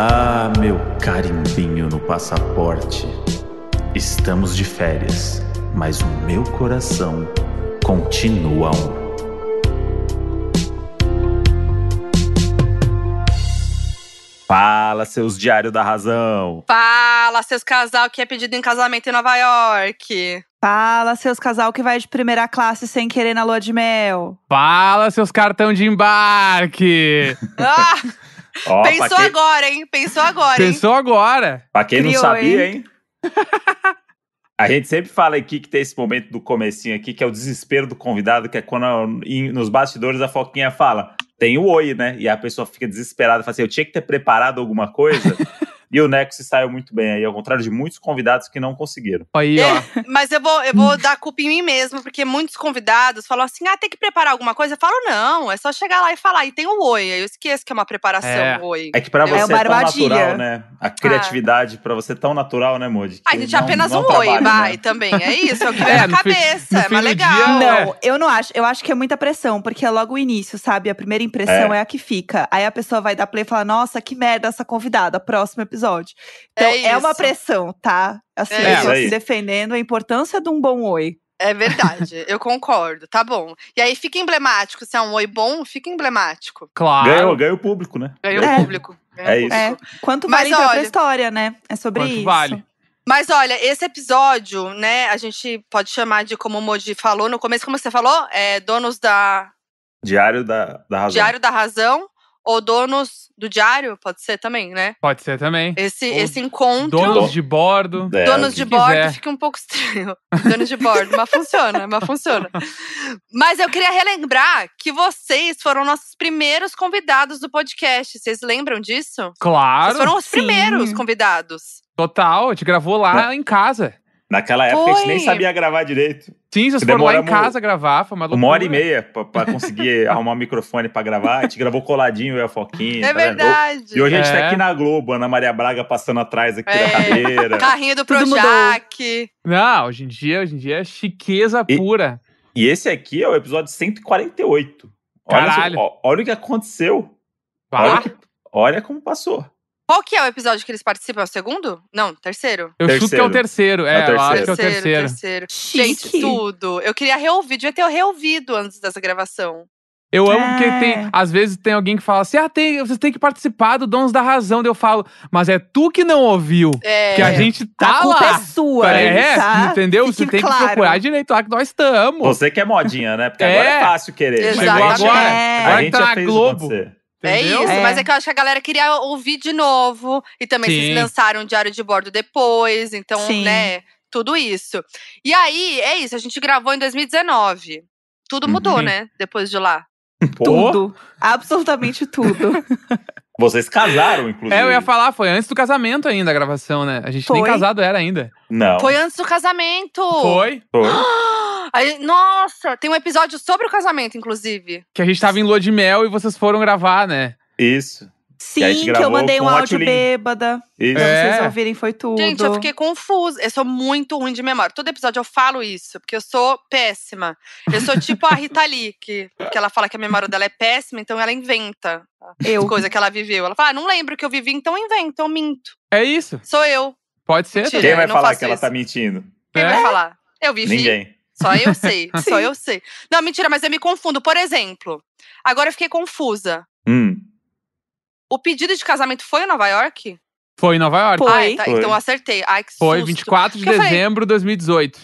Ah, meu carimbinho no passaporte. Estamos de férias, mas o meu coração continua um. Fala, seus diários da razão. Fala, seus casal que é pedido em casamento em Nova York. Fala, seus casal que vai de primeira classe sem querer na lua de mel. Fala, seus cartão de embarque! Ah, Ó, pra pensou quem, agora, hein? Pensou agora, hein? Pensou agora? pra quem não Criou, sabia, hein? A gente sempre fala aqui que tem esse momento do comecinho aqui, que é o desespero do convidado, que é quando em- nos bastidores a Foquinha fala, tem o oi, né? E a pessoa fica desesperada, fala assim, eu tinha que ter preparado alguma coisa. E o Neco se saiu muito bem aí, ao contrário de muitos convidados que não conseguiram. Aí, ó. Mas eu vou, eu vou dar culpa em mim mesmo, porque muitos convidados falam assim: ah, tem que preparar alguma coisa. Eu falo, não, é só chegar lá e falar. E tem o oi. Aí eu esqueço que é uma preparação, É. o oi. É que pra É você é, uma tão armadilha. natural, né? A criatividade pra você é tão natural, né, Modi? A gente não- apenas não um oi, trabalha, vai, né? também. É isso, é o que vem É, na cabeça. é fim mais do legal. dia, Não, É. eu não acho. Eu acho que é muita pressão, porque é logo o início, sabe? A primeira impressão É. é, a que fica. Aí a pessoa vai dar play e fala: Nossa, que merda essa convidada, próximo episódio. Então É é, uma pressão, tá? Assim, É eu tô se defendendo a importância de um bom oi. É verdade, eu concordo, tá bom. E aí fica emblemático, se é um oi bom, fica emblemático. Claro. Ganhou, ganhou o público, né? Ganhou É. o público. ganhou É o isso. É. Quanto Mas vale pra olha- história, né? É sobre Quanto isso. vale? Mas olha, esse episódio, né, a gente pode chamar de, como o Moji falou no começo, como você falou, é donos da Diário da, da razão. Diário da Razão ou donos do Diário, pode ser também, né? Pode ser também. Esse, Ou esse encontro. Donos de bordo. É, Donos de bordo quiser. fica um pouco estranho. Donos de bordo, mas funciona, mas funciona. Mas eu queria relembrar que vocês foram nossos primeiros convidados do podcast. Vocês lembram disso? Claro. Vocês foram os sim. primeiros convidados. Total. A gente gravou lá em casa. Naquela época a gente nem Foi. sabia gravar direito. Sim, vocês foram lá em casa gravar. Foi uma loucura. Uma hora e meia pra, pra conseguir arrumar um microfone pra gravar. A gente gravou coladinho, eu e a Foquinha. É tá vendo? verdade. E hoje a gente tá É. aqui na Globo, Ana Maria Braga passando atrás aqui É. da cadeira. Carrinho do. Projac. Não, hoje em dia, hoje em dia é chiqueza E- pura. E esse aqui é o episódio 148. Olha, Caralho. ó- olha o que aconteceu. Olha, que- olha como passou. Qual que é o episódio que eles participam? É o segundo? Não, terceiro? eu chuto que é o terceiro. É, É o eu acho que é o terceiro, terceiro. terceiro. Gente, tudo. Eu queria reouvir, devia ter reouvido antes dessa gravação. Eu amo porque É. tem, às vezes tem alguém que fala assim: ah, tem, vocês têm que participar do Donos da Razão. Daí eu falo, mas é tu que não ouviu. É, Que a gente tá a culpa lá. é sua, É, tá? entendeu? Fique Você tem claro. que procurar direito lá que nós estamos. Você que é modinha, né? Porque É. agora é fácil querer. Exatamente. a gente, Agora- É. agora a gente tá na fez Globo. acontecer. É entendeu? isso, É. mas é que eu acho que a galera queria ouvir de novo. E também Sim. vocês lançaram o Diário de Bordo depois. Então, Sim. né, tudo isso. E aí, é isso, a gente gravou em 2019. Tudo Uhum. mudou, né? Depois de lá. Pô, Tudo. Absolutamente tudo. vocês casaram, inclusive. É, eu ia falar, foi antes do casamento ainda a gravação, né? A gente nem Foi. casado era ainda. Não. Foi antes do casamento! Foi. Foi. Aí, nossa, tem um episódio sobre o casamento, inclusive. Que a gente tava em lua de mel e vocês foram gravar, né? Isso. Sim, E gente que eu mandei um áudio bêbada. Isso. Pra É. vocês ouvirem, foi tudo. Gente, eu fiquei confusa. Eu sou muito ruim de memória. Todo episódio eu falo isso, porque eu sou péssima. Eu sou tipo a Rita Lee, que, que ela fala que a memória dela é péssima, então ela inventa Eu. as coisas que ela viveu. Ela fala, ah, não lembro o que eu vivi, então eu invento, eu minto. É isso. Sou eu. Pode ser. Mentira. Quem vai falar que ela isso. tá mentindo? Quem É? vai falar? Eu vivi. Ninguém. Só eu sei. Só eu sei. Não, mentira, mas eu me confundo. Por exemplo, agora eu fiquei confusa. Hum. O pedido de casamento foi em Nova York? Foi em Nova York. Foi. Ai, tá, Foi. então eu acertei. Ai, que Foi susto. 24 de Porque dezembro de 2018.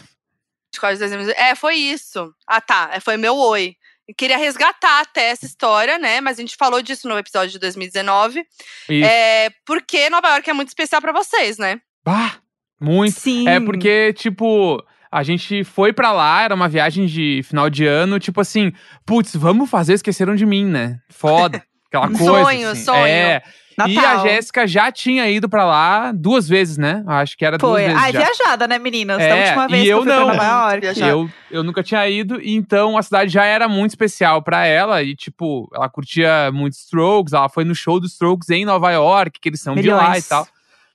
24 de dezembro. É, foi isso. Ah, tá. É, Foi meu oi. Queria resgatar até essa história, né? Mas a gente falou disso no episódio de 2019. Isso. É, porque Nova York é muito especial pra vocês, né? Bah, muito. Sim. É porque, tipo, a gente foi pra lá, era uma viagem de final de ano, tipo assim, putz, vamos fazer Esqueceram de Mim, né? Foda. Aquela Um coisa. sonho, assim. sonho. É. E a Natal. Jéssica já tinha ido pra lá duas vezes, né? Acho que era duas Foi. vezes. Ai, já. viajada, né, meninas? É, da última e vez que eu eu fui não. pra Nova York. Eu, eu nunca tinha ido, e então a cidade já era muito especial pra ela. E, tipo, ela curtia muito Strokes, ela foi no show dos Strokes em Nova York, que eles são de lá e Milhões. tal.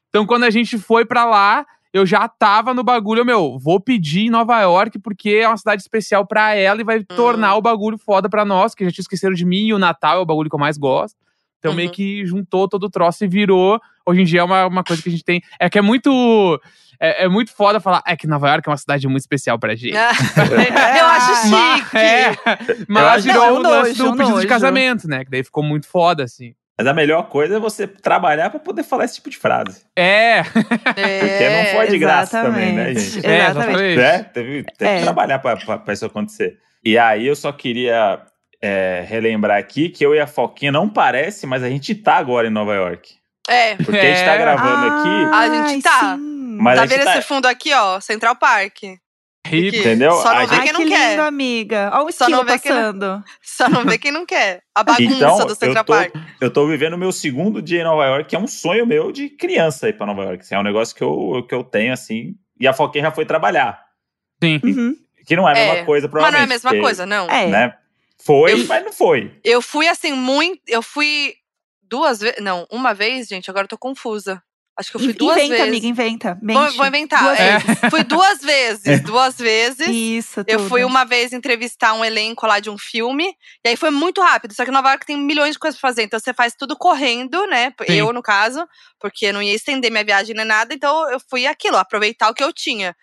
Então, quando a gente foi pra lá, eu já tava no bagulho, meu, vou pedir em Nova York, porque é uma cidade especial pra ela e vai tornar o bagulho foda pra nós, que já tinha esquecido de mim, e o Natal é o bagulho que eu mais gosto. Então Uhum. meio que juntou todo o troço e virou. Hoje em dia é uma, uma coisa que a gente tem. É que é muito. É, é muito foda falar. É que Nova York é uma cidade muito especial pra gente. Eu acho Mas, chique. é, mas acho- virou o um lance do um pedido de nojo. casamento, né? Que daí ficou muito foda, assim. Mas a melhor coisa é você trabalhar pra poder falar esse tipo de frase. É, Porque não foi de graça também, né, gente? é, Exatamente. Né? Teve, teve É. que trabalhar pra isso acontecer. E aí eu só queria é, relembrar aqui que eu e a Foquinha não parece, mas a gente tá agora em Nova York. É. Porque a gente tá É. gravando aqui, A gente tá. sim. Mas tá a gente vendo tá- esse fundo aqui, ó? Central Park. Hip. entendeu? Só não A vê gente- quem não que quer. lindo, amiga. Olha o Só não passando. Só não vê quem não quer. A bagunça Então, do eu Central tô, Park. eu tô vivendo o meu segundo dia em Nova York, que é um sonho meu de criança ir pra Nova York. assim, é um negócio que eu, que eu tenho, assim. E a Foquinha já foi trabalhar. Sim. Uhum. Que não é a É, mesma coisa, Mas provavelmente. não é a mesma porque, coisa, não. É. Né? Foi, Eu- mas não foi. Eu fui assim, muito. Eu fui duas vezes. Não, uma vez, gente, agora eu tô confusa. Acho que eu fui duas inventa, vezes. amiga, inventa. Vou, Mente. vou inventar. Duas é. vezes. Fui duas vezes. Duas vezes. Isso, Eu tudo. fui uma vez entrevistar um elenco lá de um filme, e aí foi muito rápido. Só que Nova York tem milhões de coisas pra fazer, então você faz tudo correndo, né? Sim. Eu, no caso, porque não ia estender minha viagem nem nada, então eu fui aquilo, aproveitar o que eu tinha.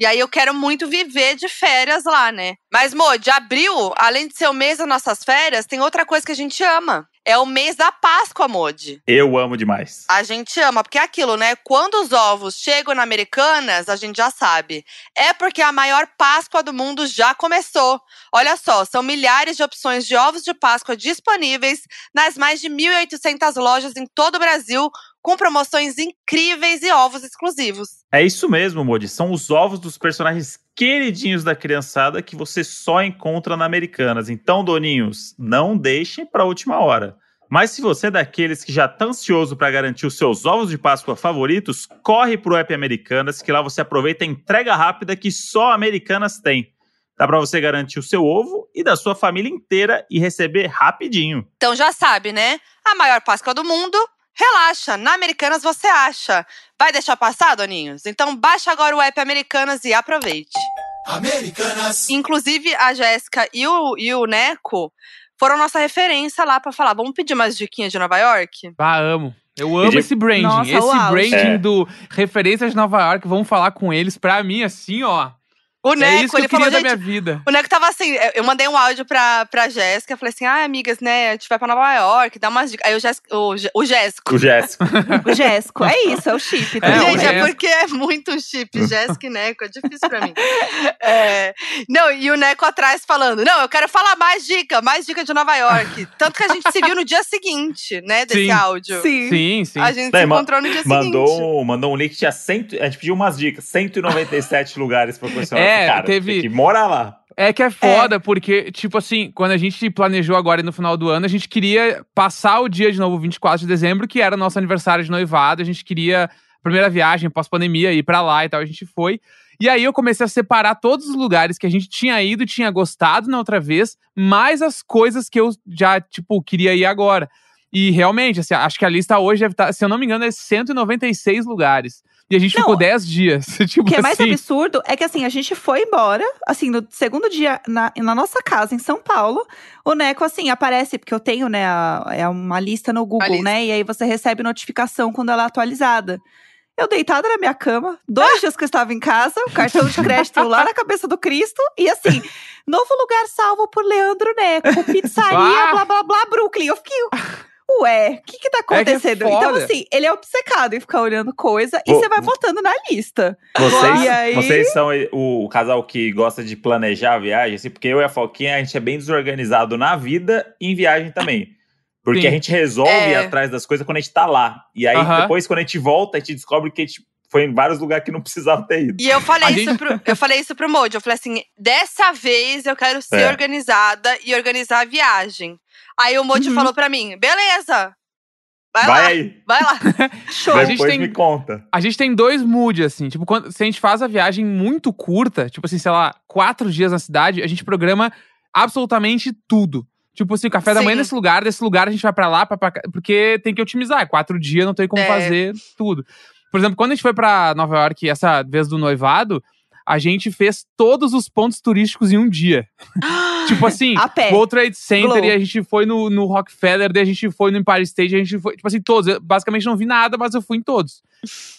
E aí eu quero muito viver de férias lá, né? Mas, Mo, de abril, além de ser o mês das nossas férias, tem outra coisa que a gente ama. É o mês da Páscoa, Modi. Eu amo demais. A gente ama, porque é aquilo, né? Quando os ovos chegam na Americanas, a gente já sabe. É porque a maior Páscoa do mundo já começou. Olha só, são milhares de opções de ovos de Páscoa disponíveis nas mais de 1.800 lojas em todo o Brasil, com promoções incríveis e ovos exclusivos. É isso mesmo, Modi. São os ovos dos personagens queridinhos da criançada que você só encontra na Americanas. Então, doninhos, não deixem pra última hora. Mas se você é daqueles que já tá ansioso para garantir os seus ovos de Páscoa favoritos, corre pro app Americanas, que lá você aproveita a entrega rápida que só a Americanas tem. Dá pra você garantir o seu ovo e da sua família inteira e receber rapidinho. Então já sabe, né? A maior Páscoa do mundo. Relaxa, na Americanas você acha. Vai deixar passar, doninhos? Então baixa agora o app Americanas e aproveite. Americanas. Inclusive, a Jéssica e o, e o Neco foram nossa referência lá pra falar. Vamos pedir mais diquinhas de Nova York? Ah, amo. Eu amo de- esse branding. Nossa, esse uau. branding É. do Referências de Nova York. Vamos falar com eles. Pra mim, assim, ó. O é Neco, isso que ele eu queria falou, da minha vida. O Neco tava assim, eu- eu mandei um áudio pra, pra Jéssica, falei assim, ah, amigas, né, a gente vai pra Nova York, dá umas dicas. Aí o Jéssico, o, Jé- o Jéssico. O Jéssico. O Jéssico. É isso, é o chip. Tá É, Gente, é porque é muito chip, Jéssica e Neco, é difícil pra mim. É, não, e o Neco atrás falando, não, eu quero falar mais dica, mais dica de Nova York. Tanto que a gente se viu no dia seguinte, né, desse Sim. áudio. Sim. Sim, sim. A gente Daí, se encontrou no dia seguinte. Mandou, um- mandou um link, tinha cento, a gente pediu umas dicas, 197 lugares pra conhecer. É, cara, teve- tem que morar lá. É que é foda, porque, tipo assim, quando a gente planejou agora no final do ano, a gente queria passar o dia de novo, 24 de dezembro, que era o nosso aniversário de noivado. A gente queria a primeira viagem pós-pandemia, ir pra lá e tal. A gente foi. E aí eu comecei a separar todos os lugares que a gente tinha ido, tinha gostado na outra vez, mais as coisas que eu já, tipo, queria ir agora. E realmente, assim, acho que a lista hoje deve estar, se eu não me engano, é 196 lugares. E a gente Não, ficou 10 dias. tipo O que é mais assim. absurdo é que assim, a gente foi embora, assim, no segundo dia na, na nossa casa em São Paulo, o Neco, assim, aparece, porque eu tenho, né, a- é uma lista no Google, lista. né? E aí você recebe notificação quando ela é atualizada. Eu deitada na minha cama, dois dias que eu estava em casa, o cartão de crédito lá na cabeça do Cristo, e assim, novo lugar salvo por Leandro Neco, pizzaria, blá blá blá, Brooklyn. Eu fiquei. Ué, o que que tá É que é acontecendo? então, assim, ele é obcecado em ficar olhando coisa e você vai botando na lista. Vocês, E aí? vocês são o casal que gosta de planejar a viagem, assim, porque eu e a Foquinha, a gente é bem desorganizado na vida e em viagem também. Porque Sim. a gente resolve É. ir atrás das coisas quando a gente tá lá. E aí, Aham. depois, quando a gente volta, a gente descobre que a gente foi em vários lugares que não precisava ter ido. E eu falei, A isso gente- pro, eu falei isso pro Mojo. Eu falei assim: dessa vez eu quero ser É. organizada e organizar a viagem. Aí o Mojo Uhum. falou pra mim: beleza, vai, Vai lá, aí, vai lá. Show. A gente depois tem- me conta. A gente tem dois moods, assim. Tipo, quando, se a gente faz a viagem muito curta, tipo assim, sei lá, quatro dias na cidade, a gente programa absolutamente tudo. Tipo assim, café da manhã Sim. nesse lugar, desse lugar a gente vai pra lá, pra, pra cá, porque tem que otimizar. É Quatro dias, não tem como É. fazer tudo. Por exemplo, quando a gente foi pra Nova York essa vez do noivado, a gente fez todos os pontos turísticos em um dia. tipo assim, A pé. World Trade Center, Glow. e a gente foi no, no Rockefeller, daí a gente foi no Empire State, a gente foi, tipo assim, todos. Eu basicamente não vi nada, mas eu fui em todos.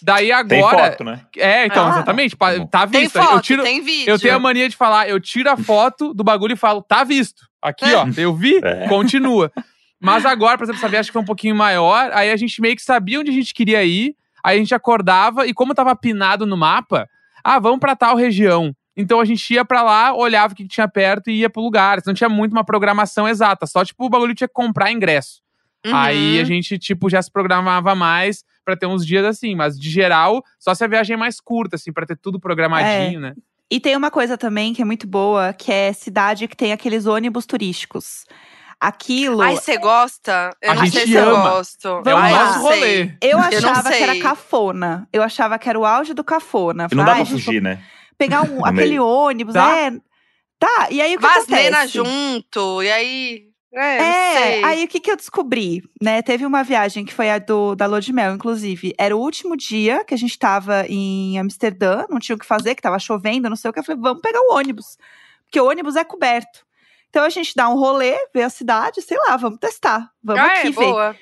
Daí Tem agora. foto, né? É, então, Ah. exatamente. Tá Tem visto. foto, eu tiro, tem vídeo. eu tenho a mania de falar, eu tiro a foto do bagulho e falo, tá visto. Aqui, ó, eu vi, É. continua. Mas agora, por exemplo, essa viagem que foi um pouquinho maior, aí a gente meio que sabia onde a gente queria ir, aí a gente acordava e como tava pinado no mapa, ah, vamos pra tal região. Então a gente ia pra lá, olhava o que tinha perto e ia pro lugar. Não tinha muito uma programação exata, só tipo o bagulho tinha que comprar ingresso. Uhum. Aí a gente, tipo, já se programava mais pra ter uns dias assim. Mas, de geral, só se a viagem é mais curta, assim, pra ter tudo programadinho, né? E tem uma coisa também que é muito boa, que é cidade que tem aqueles ônibus turísticos. Aquilo. Ai, você gosta? Eu A não sei gente se eu ama. gosto. É o Vamos eu lá. nosso rolê. eu eu achava que era cafona. Eu achava que era o auge do cafona. E não dá "Ai, pra gente, fugir, né? Pegar um, aquele meio. ônibus, Dá? é. Tá, e aí o que Vasnena acontece? junto, e aí. É, não É, sei. aí o que, que eu descobri, né? Teve uma viagem que foi a do, da Lua de Mel, inclusive. Era o último dia que a gente tava em Amsterdã, não tinha o que fazer, que tava chovendo, não sei o que. Eu falei, vamos pegar o ônibus. Porque o ônibus é coberto. Então a gente dá um rolê, vê a cidade, sei lá, vamos testar. Vamos ah, aqui é, ver. boa.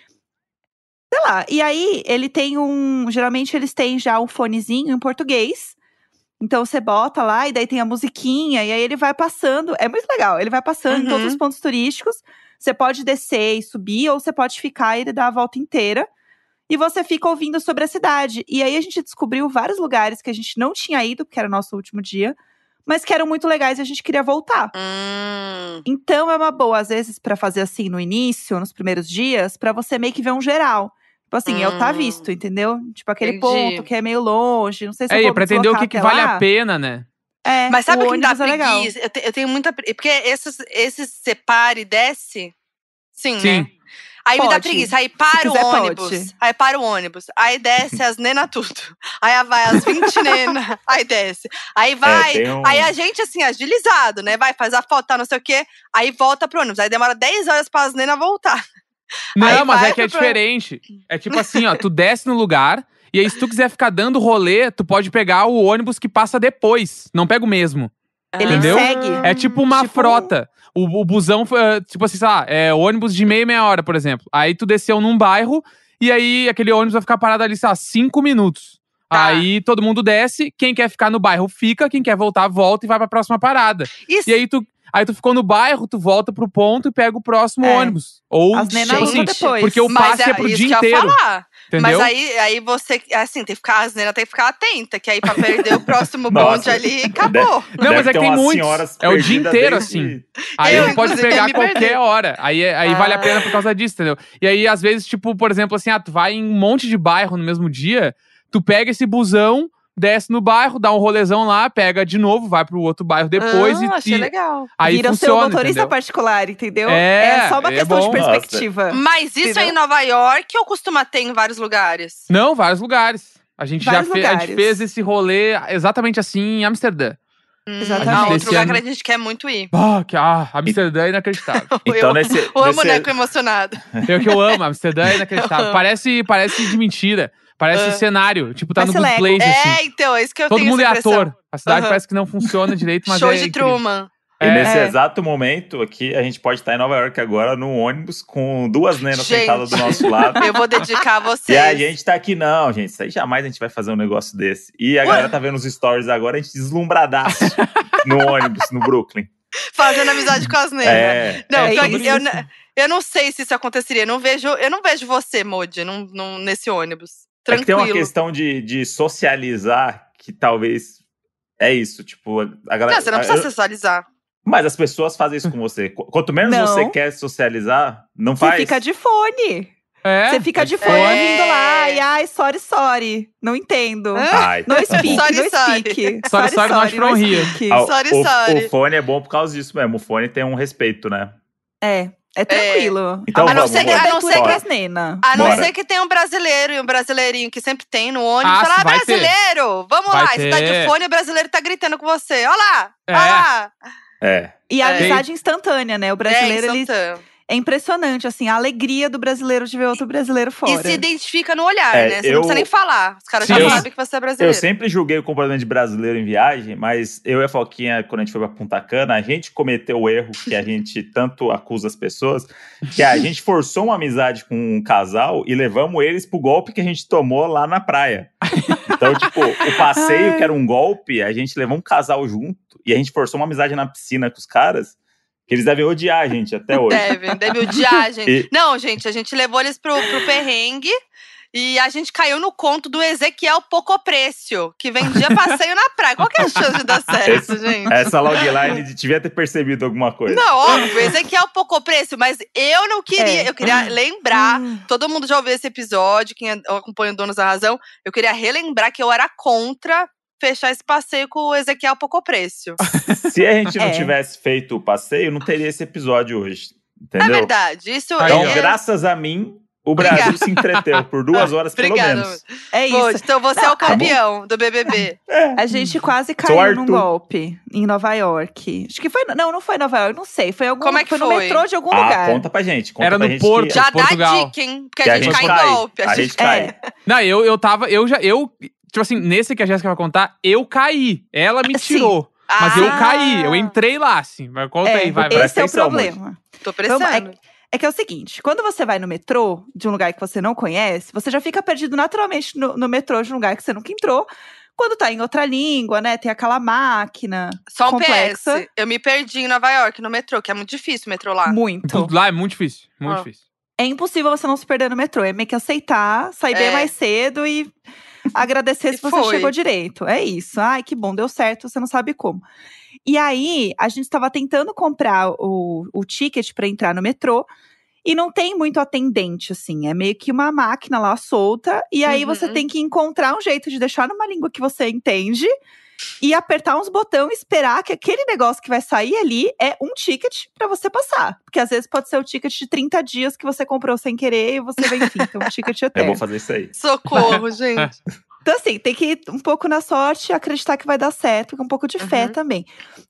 Sei lá. E aí, ele tem um. Geralmente eles têm já um fonezinho em português. Então você bota lá e daí tem a musiquinha, e aí ele vai passando. É muito legal. Ele vai passando em todos Uhum. os pontos turísticos. Você pode descer e subir, ou você pode ficar e ele dá a volta inteira. E você fica ouvindo sobre a cidade. E aí a gente descobriu vários lugares que a gente não tinha ido, porque era o nosso último dia, mas que eram muito legais e a gente queria voltar. Hum. Então é uma boa, às vezes, pra fazer assim no início, nos primeiros dias, pra você meio que ver um geral. Tipo assim, eu tá Hum. visto, entendeu? Tipo aquele Entendi. ponto que é meio longe, não sei se É, eu e vou pra entender o que, que vale lá. a pena, né? É, Mas sabe o que me dá é preguiça? Eu, te- eu tenho muita. Porque esses, esses separe e desce. Sim, Sim. né? Aí me dá Pode. preguiça. Aí para o quiser, ônibus. pode. Aí para o ônibus. Aí desce as nena tudo. Aí vai as 20 nena. Aí desce. Aí vai. tem um- Aí a gente, assim, agilizado, né? Vai, faz a foto, tá, não sei o quê. Aí volta pro ônibus. Aí demora 10 horas para as nena voltar. Não, Aí mas é que é pro- diferente. É tipo assim, ó, tu desce no lugar, e aí se tu quiser ficar dando rolê, tu pode pegar o ônibus que passa depois. Não pega o mesmo. Ele Entendeu? segue. É tipo uma Tipo- frota. O, o busão, foi, tipo assim, sei lá, é ônibus de meia, meia hora, por exemplo. Aí tu desceu num bairro, e aí aquele ônibus vai ficar parado ali, sei lá, cinco minutos. Tá. Aí todo mundo desce, quem quer ficar no bairro fica, quem quer voltar, volta e vai pra próxima parada. Isso. E aí tu, aí tu ficou no bairro, tu volta pro ponto e pega o próximo É. ônibus. Ou As tipo assim, depois. porque o Mas passe é, pro isso dia que eu ia inteiro. falar. Entendeu? Mas aí, aí você, assim, tem que ficar, as nenas tem que ficar atenta, que aí pra perder o próximo bonde ali, acabou. Não, Deve mas é que tem muitos. É o dia inteiro, desde- assim. Aí Eu, pode pegar qualquer perder. hora. Aí, aí vale a Ah. pena por causa disso, entendeu? E aí, às vezes, tipo, por exemplo, assim, ah, tu vai em um monte de bairro no mesmo dia, tu pega esse busão, desce no bairro, dá um rolezão lá, pega de novo, vai pro outro bairro depois ah, e, achei e legal. aí Vira o seu funciona, motorista entendeu? particular, entendeu? É, só uma é questão bom. de Nossa. perspectiva. Mas isso é Entendeu? em Nova York ou costuma ter em vários lugares? Não, vários lugares. A gente Vários já fez, a gente fez esse rolê exatamente assim em Amsterdã. Hum, Exatamente. Ah, outro lugar ano- que a gente quer muito ir. Ah, que, ah, Amsterdã é inacreditável. Então, eu, nesse, eu amo nesse- Neco emocionado. Eu que eu amo, Amsterdã é inacreditável. Parece, parece de mentira. Parece Ah. cenário. Tipo, tá no Good Lego. Place, assim. É, então, é isso que eu Todo tenho mundo é ator. A cidade Aham. parece que não funciona direito, mas Show é de incrível. Truman. E É. nesse É. exato momento aqui, a gente pode estar em Nova York agora, num ônibus, com duas nenas Gente. sentadas do nosso lado. Eu vou dedicar a E vocês. a gente tá aqui, não, gente. Isso aí jamais a gente vai fazer um negócio desse. E a Ué? galera tá vendo os stories agora, a gente deslumbradaço no ônibus, no Brooklyn. Fazendo amizade com as nenas. É. Não, É eu, n- eu não sei se isso aconteceria. Eu não vejo, eu não vejo você, Modi, num, num- nesse ônibus. É que tem Tranquilo. uma questão de, de socializar que talvez é isso. Tipo, a galera. Não, você não a- precisa eu- socializar. Mas as pessoas fazem isso com você. Qu- Quanto menos Não. você quer socializar, não Você faz. fica de fone. É, Você fica de fone É. ouvindo lá. E ai, sorry, sorry. Não entendo. Ai, Não speak, Sorry, não sorry. speak. Sorry, sorry, nós não here. speak. Ah, Sorry, o, sorry. o fone é bom por causa disso mesmo. O fone tem um respeito, né? É, é tranquilo. Então A não vamos, ser que- a não ser que- as nena. A não Bora. ser que tenha um brasileiro e um brasileirinho que sempre tem no ônibus. Ah, Fala, ah, vai ter. brasileiro! Vamos Vai lá, você tá de ter. fone e o brasileiro tá gritando com você. Olha lá! É. Olha lá! É. E a É. amizade instantânea, né? O brasileiro, é, ele, instantâneo. É impressionante, assim, a alegria do brasileiro de ver outro brasileiro fora. E se identifica no olhar, É, né? Você eu- não precisa nem falar. Os caras Sim, já eu- sabem que você é Eu brasileiro. sempre julguei o comportamento de brasileiro em viagem, mas eu e a Foquinha, quando a gente foi pra Punta Cana, a gente cometeu o erro que a gente tanto acusa as pessoas, que a gente forçou uma amizade com um casal e levamos eles pro golpe que a gente tomou lá na praia. Então, tipo, o passeio, que era um golpe, a gente levou um casal junto e a gente forçou uma amizade na piscina com os caras, eles devem odiar a gente até hoje. Deve, deve odiar a gente. E- Não, gente, a gente levou eles pro, pro perrengue. E a gente caiu no conto do Ezequiel Pocoprecio, que vendia passeio na praia. Qual que é a chance de dar certo, gente? Essa logline devia ter percebido alguma coisa. Não, óbvio, Ezequiel Pocoprecio, mas eu não queria. É. Eu queria lembrar. Hum. Todo mundo já ouviu esse episódio, quem acompanha o Donos da Razão. Eu queria relembrar que eu era contra fechar esse passeio com o Ezequiel Pocoprecio. Se a gente não É. tivesse feito o passeio, não teria esse episódio hoje. É Entendeu? verdade. Isso Então, é. graças a mim, o Brasil Obrigada. se entreteu por duas horas pelo Obrigada. menos. É Pô, isso. então você é o campeão do BBB. A gente quase caiu num golpe em Nova York. Acho que foi. Não, não foi em Nova York, não sei. Foi, algum, Como é que foi no foi? metrô de algum Ah, lugar. conta pra gente. Conta Era pra no gente Porto. que- Já Portugal. dá dica, hein? Porque que a gente, cai em golpe. A gente cai. É. Não, eu, eu tava. Eu já. Eu, tipo assim, nesse que a Jéssica vai contar, eu caí. Ela me Sim. tirou. Mas eu Ah. caí, eu entrei lá, assim. Mas conta É, aí, vai, vai. Esse é o problema. Tô Vamos- prestando. É que é o seguinte, quando você vai no metrô de um lugar que você não conhece, você já fica perdido naturalmente no, no metrô de um lugar que você nunca entrou. Quando tá em outra língua, né? Tem aquela máquina Só um complexa. PS. Eu me perdi em Nova York, no metrô, que é muito difícil o metrô lá. Muito. Tudo lá é muito difícil. Muito Ah. difícil. É impossível você não se perder no metrô. É meio que aceitar, sair bem É. mais cedo e agradecer se você foi. chegou direito. É isso. Ai, que bom, deu certo, você não sabe como. E aí, a gente estava tentando comprar o, o ticket para entrar no metrô. E não tem muito atendente, assim. É meio que uma máquina lá solta. E aí Uhum. você tem que encontrar um jeito de deixar numa língua que você entende. E apertar uns botões e esperar que aquele negócio que vai sair ali é um ticket para você passar. Porque às vezes pode ser o ticket de 30 dias que você comprou sem querer e você vai, enfim, ter um ticket Eu eterno. vou fazer isso aí. Socorro, gente. Então, assim, tem que ir um pouco na sorte e acreditar que vai dar certo, com um pouco de fé Uhum. também.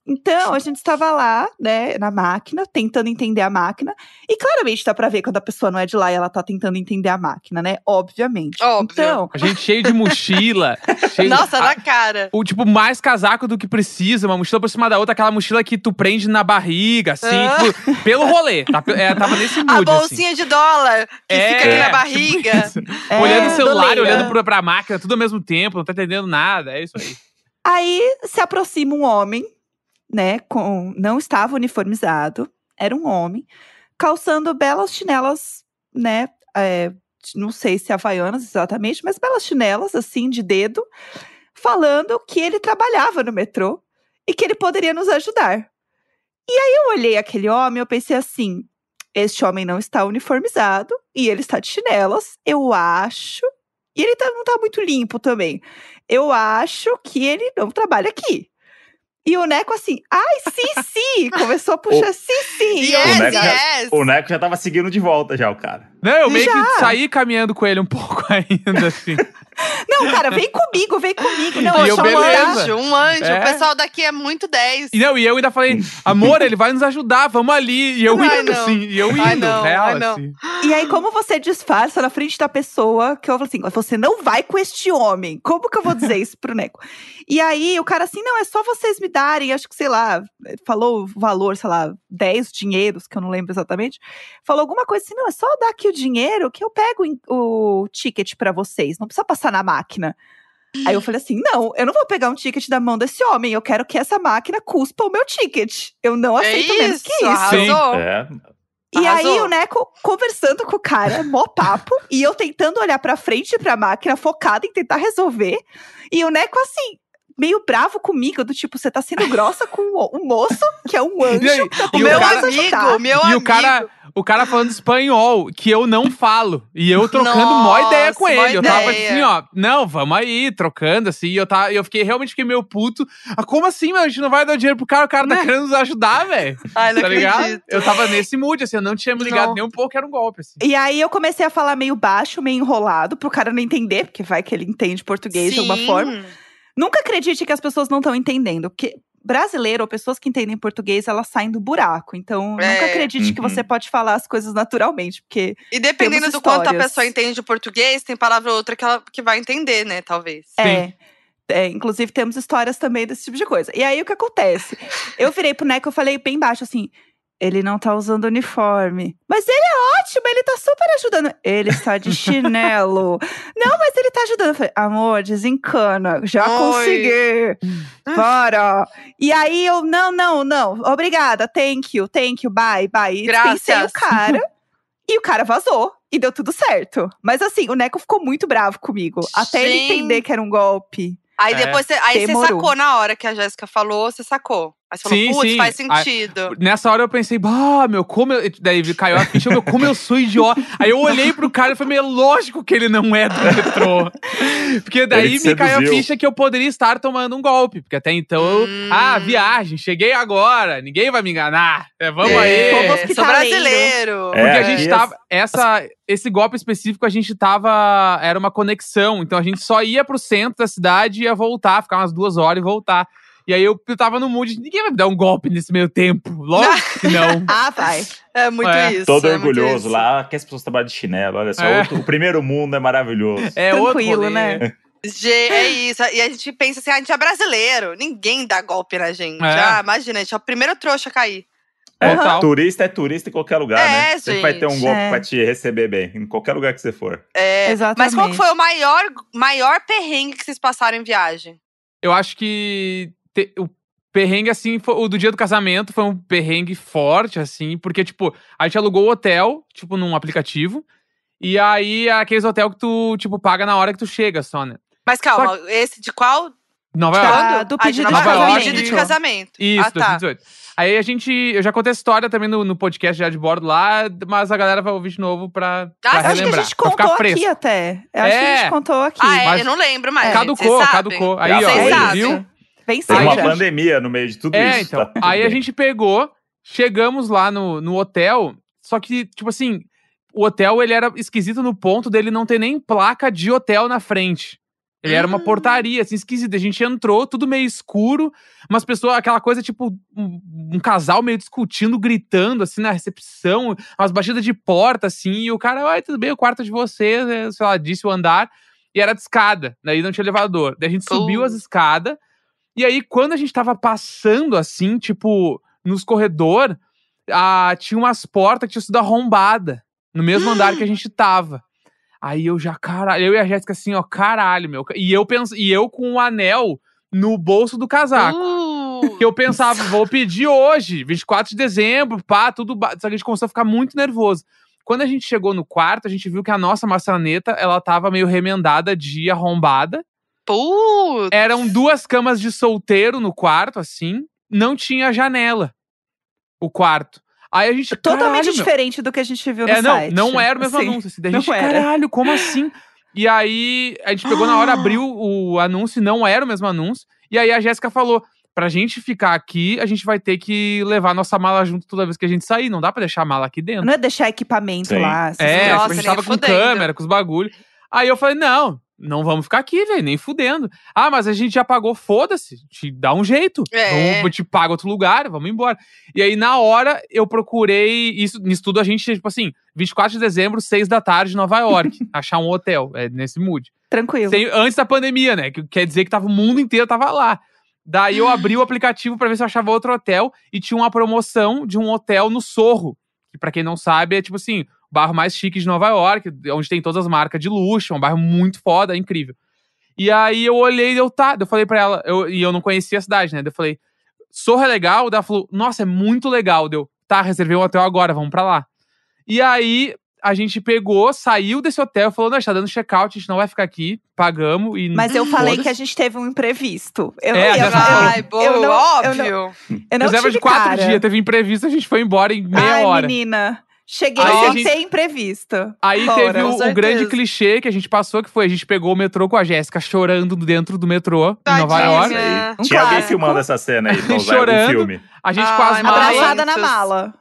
Então, a gente estava lá, né, na máquina, tentando entender a máquina. E claramente dá pra ver quando a pessoa não é de lá e ela tá tentando entender a máquina, né? Obviamente. Óbvio. Então, A gente cheio de mochila. cheio Nossa, a- na cara. O tipo, mais casaco do que precisa, uma mochila por cima da outra, aquela mochila que tu prende na barriga, assim, Ah. tipo, pelo rolê. Tá, é, tava nesse A mood, assim. bolsinha de dólar que É, fica aqui na tipo barriga. isso. é, olhando o celular, doleira. olhando pra, pra máquina, tudo ao mesmo tempo, não tá entendendo nada. É isso aí. Aí se aproxima um homem, né? Com, não estava uniformizado, era um homem, calçando belas chinelas, né? é, não sei se havaianas exatamente, mas belas chinelas, assim, de dedo, falando que ele trabalhava no metrô e que ele poderia nos ajudar. E aí eu olhei aquele homem eu pensei assim: este homem não está uniformizado e ele está de chinelas, eu acho. E ele tá- não tá muito limpo também eu acho que ele não trabalha aqui. E o Neco assim, ai, sim, sim, começou a puxar, sim, sim. E eu, Yes, Neco já- yes. O Neco já tava seguindo de volta já, o cara. Não, eu meio Já. que saí caminhando com ele um pouco ainda, assim. Não, cara, vem comigo, vem comigo. Não, é eu, só um anjo, um anjo. É. O pessoal daqui é muito 10. E, não, e eu ainda falei, amor, ele vai nos ajudar, vamos ali. E eu Ai, indo, não. assim, e eu indo, Ai, não, real, ai, não. assim. E aí, como você disfarça na frente da pessoa, que eu falo assim, você não vai com este homem. Como que eu vou dizer isso pro Neco? E aí, o cara assim, não, é só vocês me darem, acho que, sei lá, falou o valor, sei lá, 10 dinheiros, que eu não lembro exatamente. Falou alguma coisa assim, não, é só dar aqui o dinheiro que eu pego em- o ticket pra vocês, não precisa passar na máquina. Aí eu falei assim: não, eu não vou pegar um ticket da mão desse homem. Eu quero que essa máquina cuspa o meu ticket. Eu não É aceito menos isso, que isso. arrasou. É. E aí Arrasou. o Neco conversando com o cara, mó papo, e eu tentando olhar pra frente e pra máquina, focada em tentar resolver. E o Neco assim, meio bravo comigo, do tipo, você tá sendo grossa com o, o moço, que é um anjo, aí, tá o Meu cara- amigo, meu E amigo. o cara, o cara falando espanhol, que eu não falo. E eu trocando mó ideia com ele. Eu tava ideia. assim, ó, não, vamos aí, trocando, assim. E eu, tava, eu fiquei, realmente fiquei meio puto. Ah, como assim, meu? A gente não vai dar dinheiro pro cara, o cara tá Né? querendo nos ajudar, velho. Ai, não Tá ligado? Eu tava nesse mood, assim, eu não tinha me ligado Não. nem um pouco, era um golpe, assim. E aí eu comecei a falar meio baixo, meio enrolado, pro cara não entender, porque vai que ele entende português de alguma Sim. forma. Nunca acredite que as pessoas não estão entendendo, porque brasileiro ou pessoas que entendem português, elas saem do buraco. Então, nunca É. acredite que Uhum. você pode falar as coisas naturalmente, porque E dependendo Temos do quanto a pessoa entende português, tem palavra ou outra que ela que vai entender, né? Talvez. é. é, inclusive, temos histórias também desse tipo de coisa. E aí, o que acontece? Eu virei pro Neco e falei bem baixo assim. Ele não tá usando uniforme. Mas ele é ótimo, ele tá super ajudando. Ele está de chinelo. não, mas ele tá ajudando. Eu falei, amor, desencana. Já Oi. consegui. Para. E aí eu, não, não, não. Obrigada, thank you, thank you, bye, bye. E dispensei o Graças. cara. e o cara vazou. E deu tudo certo. Mas assim, o Neco ficou muito bravo comigo. Até ele entender que era um golpe. Aí É. depois você, aí você sacou na hora que a Jéssica falou, você sacou. Aí você falou, Sim, putz, sim. faz Aí- sentido. Nessa hora eu pensei, bah, meu, como eu. Daí caiu a ficha, meu, como eu sou idiota. Aí eu olhei pro cara e falei, meu, lógico que ele não é do metrô. Porque daí me caiu a ficha que eu poderia estar tomando um golpe. Porque até então, eu, Hum. ah, viagem, cheguei agora, ninguém vai me enganar. É, vamos É, aí. povo sou hospitaleiro. brasileiro. É, Porque a gente é- tava. Essa, esse golpe específico, a gente tava. Era uma conexão. Então a gente só ia pro centro da cidade e ia voltar, ficar umas duas horas e voltar. E aí eu, eu tava no mood, ninguém vai me dar um golpe nesse meio tempo. Lógico que não. Ah, vai. É muito É. isso. Todo é orgulhoso isso. lá, que as pessoas trabalham de chinelo. Olha só, É. outro- o primeiro mundo é maravilhoso. É outro Tranquilo, rolê. né? Gê, é isso. E a gente pensa assim, ah, a gente é brasileiro. Ninguém dá golpe na gente. É. Ah, imagina, a gente é o primeiro trouxa a cair. É, Total. turista é turista em qualquer lugar, É, né? Sempre vai ter um gente. golpe É. pra te receber bem, em qualquer lugar que você for. É, Exatamente. Mas qual que foi o maior, maior perrengue que vocês passaram em viagem? Eu acho que te- o perrengue, assim, foi- o do dia do casamento foi um perrengue forte, assim, porque, tipo, a gente alugou o hotel, tipo, num aplicativo. E aí, é aqueles hotel que tu, tipo, paga na hora que tu chega só, né? Mas calma, esse de qual? Nova Tá. York. Quando? do Ah, pedido de de Nova York. casamento. pedido de casamento. Isso, ah, tá. 2018. Aí a gente. Eu já contei essa história também no, no podcast já de bordo lá, mas a galera vai ouvir de novo pra, pra Ah, acho que a gente contou aqui até. Eu acho que a É. gente contou aqui. Ah, é? Mas- Eu não lembro mais. Caducou, vocês caducou. sabem? Aí, ó, Vocês aí, sabem. viu? Bem Tem uma já. pandemia no meio de tudo É, isso. então. tá Aí a bem. gente pegou, chegamos lá no, no hotel, só que, tipo assim, o hotel ele era esquisito no ponto dele não ter nem placa de hotel na frente. Ele era uma Hum. portaria, assim, esquisita. A gente entrou, tudo meio escuro, umas pessoas, aquela coisa, tipo, um, um casal meio discutindo, gritando, assim, na recepção, umas batidas de porta, assim, e o cara, ai, tudo bem, o quarto é de vocês, é, sei lá, disse o andar, e era de escada, daí não tinha elevador. Daí a gente subiu as Putz. escadas, e aí, quando a gente tava passando, assim, tipo, nos corredor, ah, tinha umas portas que tinham sido arrombadas no mesmo andar que a gente tava. Aí eu já, caralho, eu e a Jéssica assim, ó, caralho, meu. E eu penso, e eu com o anel no bolso do casaco. Uh, Que eu pensava, vou pedir hoje, 24 de dezembro, pá, tudo. ba- Só que a gente começou a ficar muito nervoso. Quando a gente chegou no quarto, a gente viu que a nossa maçaneta, ela tava meio remendada de arrombada. Putz. Eram duas camas de solteiro no quarto, assim. Não tinha janela. O quarto. Aí a gente. Totalmente caralho, meu. diferente do que a gente viu no É, não, site. não era o mesmo Assim. anúncio. Assim, daí a gente, era. caralho, como assim? E aí, a gente pegou na hora, abriu o anúncio, e não era o mesmo anúncio. E aí a Jéssica falou: pra gente ficar aqui, a gente vai ter que levar nossa mala junto toda vez que a gente sair. Não dá pra deixar a mala aqui dentro. Não é deixar equipamento Sim. lá. É. Nossa, tipo, a gente tava com fudendo. câmera, com os bagulho. Aí eu falei, não, não vamos ficar aqui, velho, nem fudendo. Ah, mas a gente já pagou, foda-se, te dá um jeito. É. Vamos, te paga outro lugar, vamos embora. E aí, na hora, eu procurei, isso, nisso tudo a gente, tipo assim, 24 de dezembro, 6 da tarde, Nova York, achar um hotel, é, nesse mood. Tranquilo. Sem- antes da pandemia, né, que quer dizer que tava, o mundo inteiro tava lá. Daí eu abri o aplicativo pra ver se eu achava outro hotel e tinha uma promoção de um hotel no Sorro, que pra quem não sabe é tipo assim, bairro mais chique de Nova York, onde tem todas as marcas de luxo, é um bairro muito foda, incrível. E aí eu olhei e eu tá, eu falei pra ela, eu, e eu não conhecia a cidade, né? Eu falei, Sorro é legal? Daí Ela falou, nossa, é muito legal. Deu, tá, reservei um hotel agora, vamos pra lá. E aí a gente pegou, saiu desse hotel, falou, não, tá dando check-out, a gente não vai ficar aqui, pagamos e Mas eu falei que a gente teve um imprevisto. Eu É, não ia, falou. Ai, boa, eu não- eu não- óbvio. eu não Reserva tive de quatro cara. dias, teve imprevisto, a gente foi embora em meia Ai, hora. menina. Cheguei Aí a sem gente- ter imprevisto. Aí Fora. teve o, o grande clichê que a gente passou, que foi a gente pegou o metrô com a Jéssica chorando dentro do metrô em Nova Tadinha. York. Um Tinha alguém filmando essa cena aí algum Chorando. filme. A gente Ai, com as mas- malas Abraçada na mala.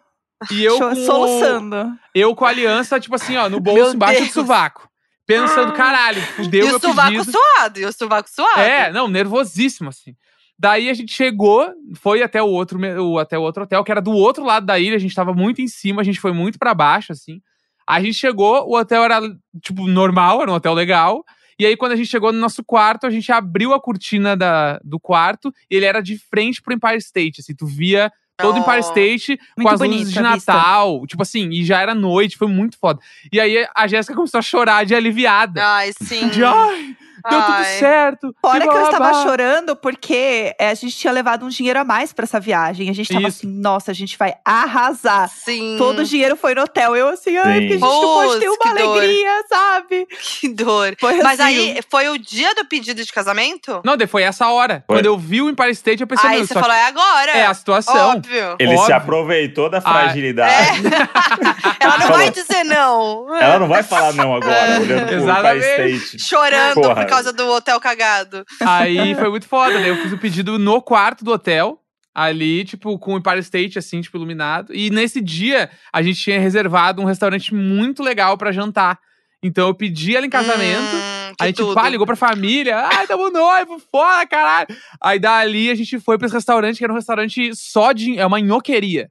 e eu com, Soluçando. eu com a aliança, tipo assim, ó, no bolso, embaixo do sovaco. Pensando, caralho, fudeu e meu o sovaco pedido. suado, e o sovaco suado. É, não, nervosíssimo, assim. Daí a gente chegou, foi até o outro, até o outro hotel, que era do outro lado da ilha, a gente tava muito em cima, a gente foi muito pra baixo, assim. A gente chegou, o hotel era, tipo, normal, era um hotel legal. E aí, quando a gente chegou no nosso quarto, a gente abriu a cortina da, do quarto e ele era de frente pro Empire State, assim. Tu via todo o Empire Oh. State com as luzes de. Natal. Tipo assim, e já era noite, foi muito foda. E aí, a Jéssica começou a chorar de aliviada. Ai, sim. De, ai, deu tudo certo. Fora que eu babá." estava chorando porque é, a gente tinha levado um dinheiro a mais pra essa viagem. A gente tava Isso. assim, nossa, a gente vai arrasar. Sim. Todo o dinheiro foi no hotel. Eu assim, ai, porque a gente não pode ter uma que dor. alegria, sabe? Que dor. Foi Mas assim, aí, foi o dia do pedido de casamento? Não, foi essa hora. Foi. Quando eu vi o Empire State, eu pensei, aí você falou, é agora. é a situação. Óbvio. Ele se Óbvio. aproveitou da Ah, fragilidade. Ela não Falou. vai dizer não. Ela não vai falar não agora, olhando pro Exatamente. Empire State. Chorando Porra. Por causa do hotel cagado. Aí foi muito foda. Daí eu fiz o pedido no quarto do hotel. Ali, tipo, com o Empire State, assim, tipo, iluminado. E nesse dia, a gente tinha reservado um restaurante muito legal pra jantar. Então eu pedi ela em casamento. Hum, a gente, tudo. pá, ligou pra família. Ai, tamo noivo, foda, caralho. Aí dali a gente foi pra esse restaurante, que era um restaurante só de. É uma nhoqueria.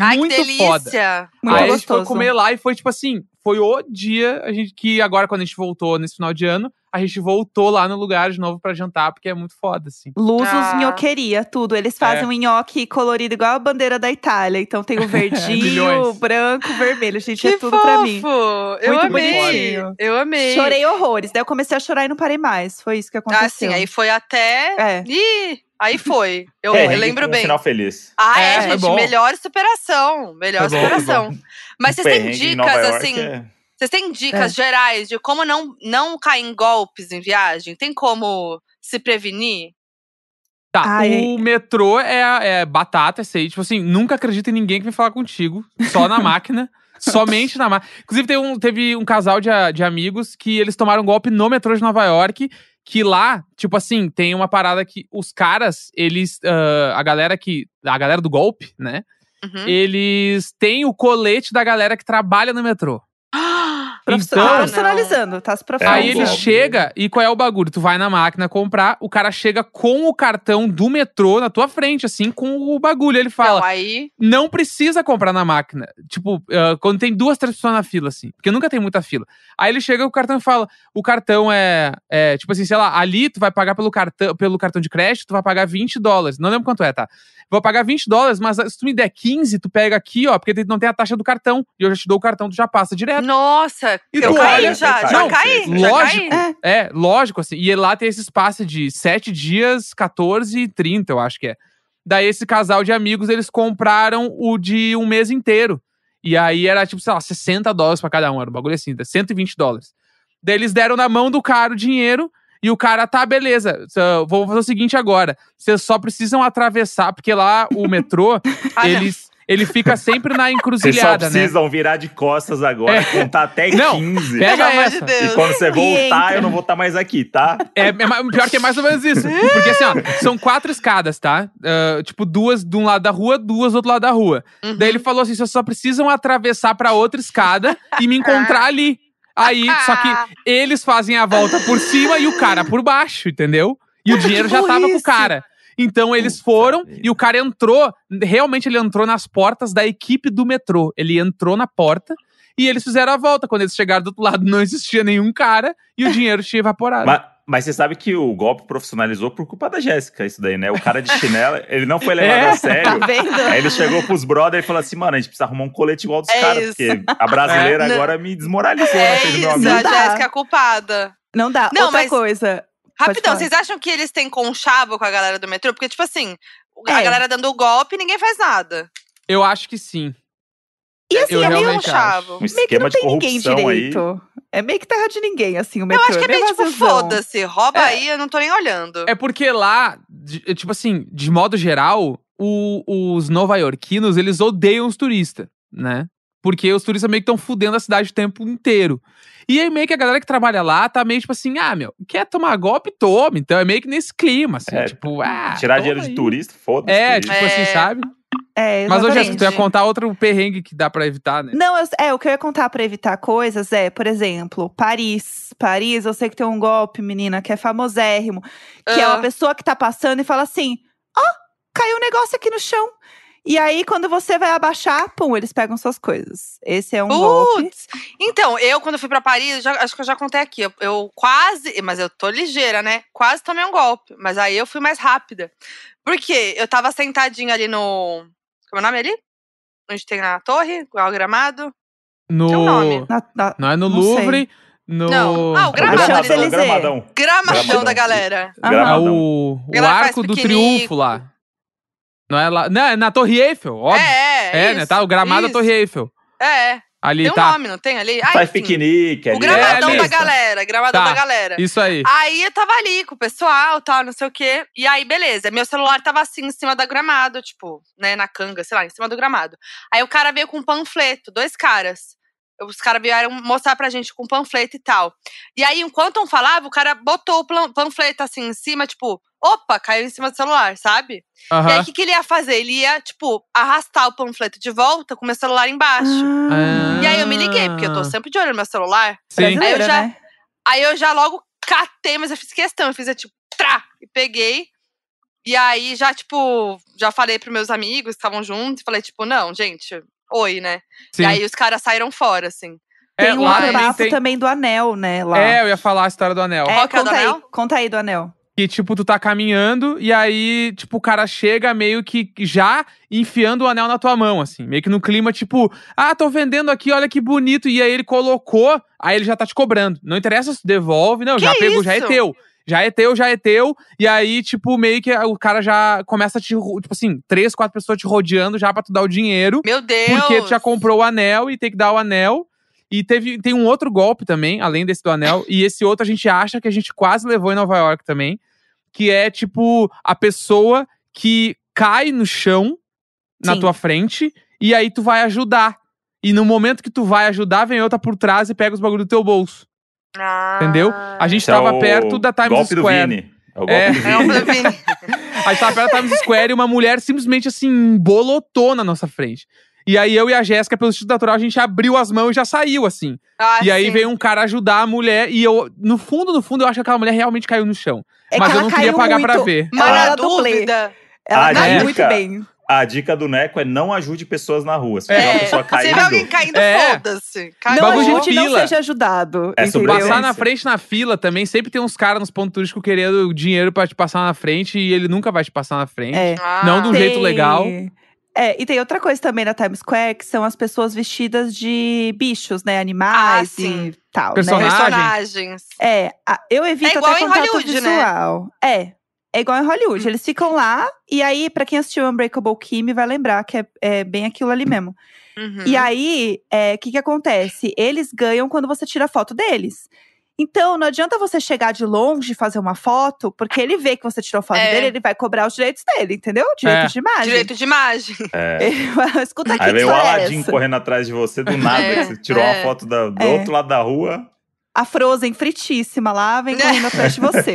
Ai, muito que foda. delícia. Muito aí a gente foi gostoso. comer lá e foi tipo assim, foi o dia a gente, que agora quando a gente voltou nesse final de ano, a gente voltou lá no lugar de novo pra jantar, porque é muito foda, assim. Lusos, Ah. nhoqueria, tudo. Eles fazem É. um nhoque colorido igual a bandeira da Itália. Então tem o verdinho, o branco, o vermelho. Gente, Que é tudo pra mim. fofo. Eu Muito amei. bonitinho. Eu amei. Chorei horrores. Daí eu comecei a chorar e não parei mais. Foi isso que aconteceu. Ah, sim, aí foi até. É. Ih, aí foi. Eu, É, lembro um bem. final feliz. Ah, é, É, gente. bom. Melhor superação. Melhor Foi bom, foi superação. Mas vocês Um têm dicas, assim. é- Vocês têm dicas gerais de como não, não cair em golpes em viagem? Tem como se prevenir? Tá, Ai, o metrô é, é batata, esse aí. Tipo assim, nunca acredita em ninguém que vem falar contigo. Só na máquina. Somente na máquina. Inclusive, teve um, teve um casal de, de amigos que eles tomaram golpe no metrô de Nova York. Que lá, tipo assim, tem uma parada que os caras, eles. ah, a galera que. A galera do golpe, né? Uhum. Eles têm o colete da galera que trabalha no metrô. Então- tá profissionalizando, tá se profissionalizando. Aí ele chega, e qual é o bagulho? Tu vai na máquina comprar, o cara chega com o cartão do metrô na tua frente, assim, com o bagulho. Ele fala: Não, aí. não precisa comprar na máquina. Tipo, ah, quando tem duas, três pessoas na fila, assim. Porque nunca tem muita fila. Aí ele chega com o cartão e fala: o cartão é, é, Tipo assim, sei lá, ali tu vai pagar pelo cartão, pelo cartão de crédito, tu vai pagar 20 dólares. Não lembro quanto é, tá? Vou pagar 20 dólares, mas se tu me der 15, tu pega aqui, ó, porque não tem a taxa do cartão. E eu já te dou o cartão, tu já passa direto. Nossa, E eu tu caí olha- já. Não, Já caí? Já lógico. caí? É, lógico, assim. E lá tem esse espaço de 7 dias, 14 e 30, eu acho que é. Daí esse casal de amigos, eles compraram o de um mês inteiro. E aí era, tipo, sei lá, 60 dólares pra cada um. Era um bagulho assim, 120 dólares. Daí eles deram na mão do cara o dinheiro. E o cara, tá, beleza. Vou fazer o seguinte agora. Vocês só precisam atravessar, porque lá o metrô, Ah, não. eles, ele fica sempre na Vocês só encruzilhada, né? precisam virar de costas agora, É. contar até Não, 15. Pega Pelo amor de essa. E quando você voltar, eu não vou estar mais aqui, tá? É, é pior que é mais ou menos isso. Porque assim, ó, são quatro escadas, tá? Ah, tipo, duas de um lado da rua, duas do outro lado da rua. Uhum. Daí ele falou assim: vocês só precisam atravessar pra outra escada e me encontrar ali. Aí, só que eles fazem a volta por cima e o cara por baixo, entendeu? E o dinheiro já tava com o cara. Então eles foram e o cara entrou. Realmente ele entrou nas portas da equipe do metrô. Ele entrou na porta e eles fizeram a volta. Quando eles chegaram do outro lado, não existia nenhum cara e o dinheiro tinha evaporado. Mas, mas você sabe que o golpe profissionalizou por culpa da Jéssica, isso daí, né? O cara de chinela, ele não foi levado É. a sério. Tá vendo? Aí ele chegou pros brothers e falou assim, mano, a gente precisa arrumar um colete igual dos É caras, isso. porque a brasileira É. agora me desmoralizou, É né? Meu isso, amigo. a Não dá. Jéssica é a culpada. Não dá. Não, Outra mas- coisa. Rapidão, vocês acham que eles têm conchavo com a galera do metrô? Porque, tipo assim, a É. galera dando o golpe e ninguém faz nada. Eu acho que sim. E assim, Eu é meio. Um meio que esquema não de tem ninguém corrupção aí. direito. É meio que terra de ninguém, assim, o metrô. Eu acho que é meio tipo, vazazão. foda-se, rouba É. aí, eu não tô nem olhando. É porque lá, de- é tipo assim, de modo geral, o- os nova-iorquinos, eles odeiam os turistas, né? Porque os turistas meio que estão fudendo a cidade o tempo inteiro. E aí meio que a galera que trabalha lá tá meio tipo assim, ah, meu, quer tomar golpe? Toma. Então é meio que nesse clima, assim, É, tipo, ah. Tirar dinheiro de aí. turista, foda-se. É, turista. tipo assim, É. sabe? É, Mas hoje. Jéssica, tu ia contar outro perrengue que dá pra evitar, né? Não, eu- é, o que eu ia contar pra evitar coisas é, por exemplo, Paris. Paris, eu sei que tem um golpe, menina, que é famosérrimo. Que é uma pessoa que tá passando e fala assim: ó, caiu um negócio aqui no chão. E aí, quando você vai abaixar, pum, eles pegam suas coisas. Esse é um golpe. Putz! Então, eu, quando fui pra Paris, já- acho que eu já contei aqui. Eu, eu quase, mas eu tô ligeira, né? Quase tomei um golpe. Mas aí eu fui mais rápida. Por quê? Eu tava sentadinha ali no. Como é o nome ali? Onde tem na torre, o gramado. No... Tem um nome. Na- na- Não é no Não sei. Louvre, no... Não. Ah, o O Gramado. gramadão, o gramadão. Gramadão Gramadão. da galera. É Gramadão. o, o Arco do. Triunfo lá. Não é lá. Não, é na Torre Eiffel, óbvio. É, É, isso, né? Tá? O gramado da isso. Torre Eiffel. É, Ali tem um tá. nome, não tem ali? Ah, Faz enfim. piquenique ali. O gramadão É, da galera, gramadão Tá. da galera. Isso aí. Aí eu tava ali com o pessoal, tal, não sei o quê. E aí, beleza. Meu celular tava assim, em cima da gramado, tipo, né, na canga, sei lá, em cima do gramado. Aí o cara veio com um panfleto, dois caras. Os caras vieram mostrar pra gente com panfleto e tal. E aí, enquanto um falava, o cara botou o panfleto assim em cima, tipo, opa, caiu em cima do celular, sabe? E aí, o que, que ele ia fazer? Ele ia, tipo, arrastar o panfleto de volta com o meu celular embaixo. Ah, E aí eu me liguei, porque eu tô sempre de olho no meu celular. Sim. Aí eu já- né? Aí eu já logo catei, mas eu fiz questão. Eu fiz é, tipo, trá, e peguei. E aí já, tipo, já falei pros meus amigos que estavam juntos. E falei, tipo, não, gente, oi, né? Sim. E aí os caras saíram fora, assim. Tem é, um bafo tem... também do anel, né? Lá. É, eu ia falar a história do anel. É, Qual que é o do conta aí, anel? conta aí do anel. Que, tipo, tu tá caminhando e aí, tipo, o cara chega meio que já enfiando o anel na tua mão, assim. Meio que no clima, tipo, ah, tô vendendo aqui, olha que bonito. E aí ele colocou, aí ele já tá te cobrando. Não interessa se tu devolve, não, Que já pegou, já é teu. Já é teu, já é teu. E aí, tipo, meio que o cara já começa a te. Tipo assim, três, quatro pessoas te rodeando já pra tu dar o dinheiro. Meu Deus! Porque tu já comprou o anel e tem que dar o anel. E teve, tem um outro golpe também, além desse do anel. e esse outro a gente acha que a gente quase levou em Nova York também. Que é, tipo, a pessoa que cai no chão na Sim. tua frente. E aí tu vai ajudar. E no momento que tu vai ajudar, vem outra por trás e pega os bagulho do teu bolso. Ah. Entendeu? A gente Esse é perto da Times golpe Square. do Vini. É o golpe É. do É Vini. A gente tava perto da Times Square e uma mulher simplesmente assim, bolotou na nossa frente. E aí eu e a Jéssica, pelo Instituto Natural, a gente abriu as mãos e já saiu, assim. Ah, E aí sim. veio um cara ajudar a mulher e eu, no fundo, no fundo, eu acho que aquela mulher realmente caiu no chão. É Mas eu não queria pagar pra muito. ver. Mas Ela na dúvida. Ela Ah, caiu dica. muito bem. A dica do Neco é não ajude pessoas na rua. Se É. pessoa se caindo, vê alguém caindo, É. foda-se. Caiu. Não de ajude, não seja ajudado. É sobrevivência. Passar na frente na fila também, sempre tem uns caras nos pontos turísticos querendo dinheiro pra te passar na frente e ele nunca vai te passar na frente. É. Ah. Não do jeito legal. É, e tem outra coisa também na Times Square, que são as pessoas vestidas de bichos, né? Animais Ah, e tal, Personagem. né? Personagens. É, a- eu evito É igual até em contato Hollywood, né? visual. É, é igual em Hollywood. Eles ficam lá, e aí, pra quem assistiu Unbreakable Kimmy, vai lembrar que é, é bem aquilo ali mesmo. Uhum. E aí, o que que acontece? Eles ganham quando você tira foto deles. Então, não adianta você chegar de longe e fazer uma foto, porque ele vê que você tirou foto É. dele, ele vai cobrar os direitos dele, entendeu? Direito É. de imagem. Direito de imagem. É. Ele Escuta aqui, Aí veio o é Aladim correndo atrás de você do nada. É, que você tirou é. uma foto da- do É. outro lado da rua. A Frozen fritíssima lá, vem correndo atrás de você.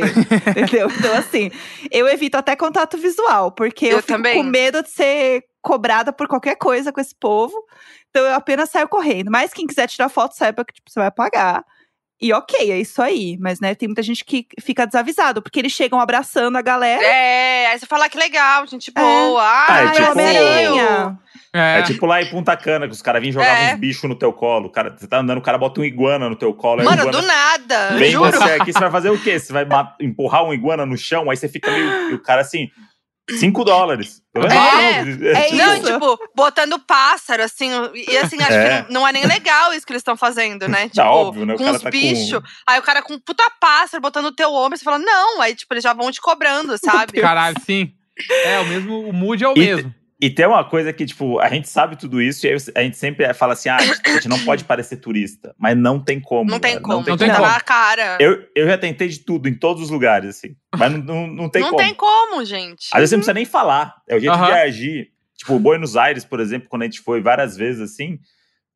entendeu? Então, assim, eu evito até contato visual, porque eu, Eu fico também. com medo de ser cobrada por qualquer coisa com esse povo. Então, eu apenas saio correndo. Mas quem quiser tirar foto, saiba que tipo, você vai pagar. E ok, é isso aí. Mas, né, tem muita gente que fica desavisado, porque eles chegam abraçando a galera. É, aí você fala que legal, gente boa. Ah, Ah, é Ai, tipo- Homem-Aranha. É. É. tipo lá em Punta Cana, que os caras vêm jogar É. uns bichos no teu colo. Cara, você tá andando, o cara bota um iguana no teu colo. o Mano, iguana do nada. Vem juro. você aqui, você vai fazer o quê? Você vai empurrar um iguana no chão, aí você fica meio. E o cara assim, 5 dólares. Eu falei, É, "Não, é tipo, Não, isso. tipo, botando pássaro, assim. E assim, acho É. que não, não é nem legal isso que eles estão fazendo, né? Tipo, Tá óbvio, né? O com os tá com- bichos. Aí o cara com puta pássaro botando o teu ombro, você fala, não. Aí, tipo, eles já vão te cobrando, sabe? Caralho, sim. É, o mesmo, o mood é o E- mesmo. E tem uma coisa que, tipo, a gente sabe tudo isso, e aí a gente sempre fala assim: ah, a gente não pode parecer turista. Mas não tem como. Não tem como. Não tem tá como. na cara. Eu, eu já tentei de tudo, em todos os lugares, assim. Mas não, não, não tem não como. tem como, gente. Às vezes você não precisa nem falar. É o jeito Aham. de agir. Tipo, Buenos Aires, por exemplo, quando a gente foi várias vezes assim,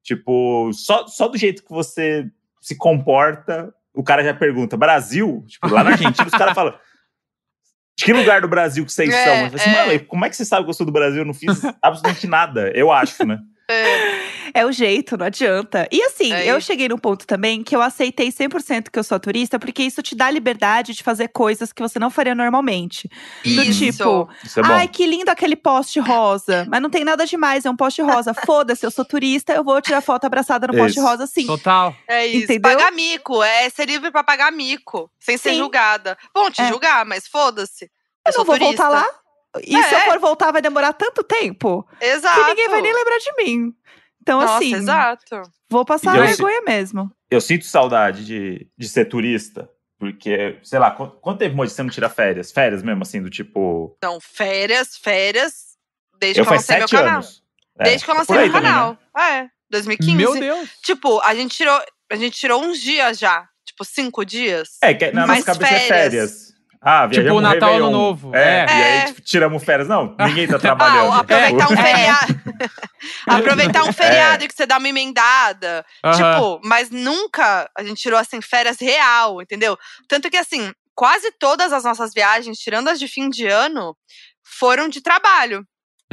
tipo, só, só do jeito que você se comporta, o cara já pergunta: Brasil? Tipo, lá na Argentina, os caras falam. De que lugar do Brasil que vocês É, são? Eu falei assim, é. mano, como é que você sabe que eu sou do Brasil? Eu não fiz absolutamente nada, eu acho, né? É. É o jeito, não adianta. E assim, É eu isso. cheguei num ponto também que eu aceitei 100% que eu sou turista, porque isso te dá liberdade de fazer coisas que você não faria normalmente. Do Isso. tipo, Isso é ai, que lindo aquele poste rosa. Mas não tem nada demais, é um poste rosa. Foda-se, eu sou turista, eu vou tirar foto abraçada no poste Isso. rosa sim. Total. É isso. Entendeu? Pagar mico. É ser livre pra pagar mico. Sem ser Sim. julgada. Vão te É. julgar, mas foda-se. Eu sou não vou turista. voltar lá. E se eu É. for voltar, vai demorar tanto tempo Exato. que ninguém vai nem lembrar de mim. Então, Nossa, assim, exato. vou passar E eu- vergonha mesmo. Eu sinto saudade de, de ser turista. Porque, sei lá, qu- quanto tempo você não tira férias? Férias mesmo, assim, do tipo. Então, férias, férias. Desde Eu que eu lancei meu canal. anos. É, Desde que eu por lancei meu também, né? canal. É, 2015. Meu Deus. Tipo, a gente tirou. A gente tirou uns dias já. Tipo, cinco dias. É, que na Mas nossa cabeça é férias. Ah, viajamos Tipo, Natal, Ano. Novo. É, É. e aí É. tipo, tiramos férias. Não, ninguém tá trabalhando. Ah, aproveitar um É. feriado. aproveitar um feriado que você dá uma emendada. Aham. Tipo, mas nunca a gente tirou assim férias real, entendeu? Tanto que assim, quase todas as nossas viagens, tirando as de fim de ano, foram de trabalho.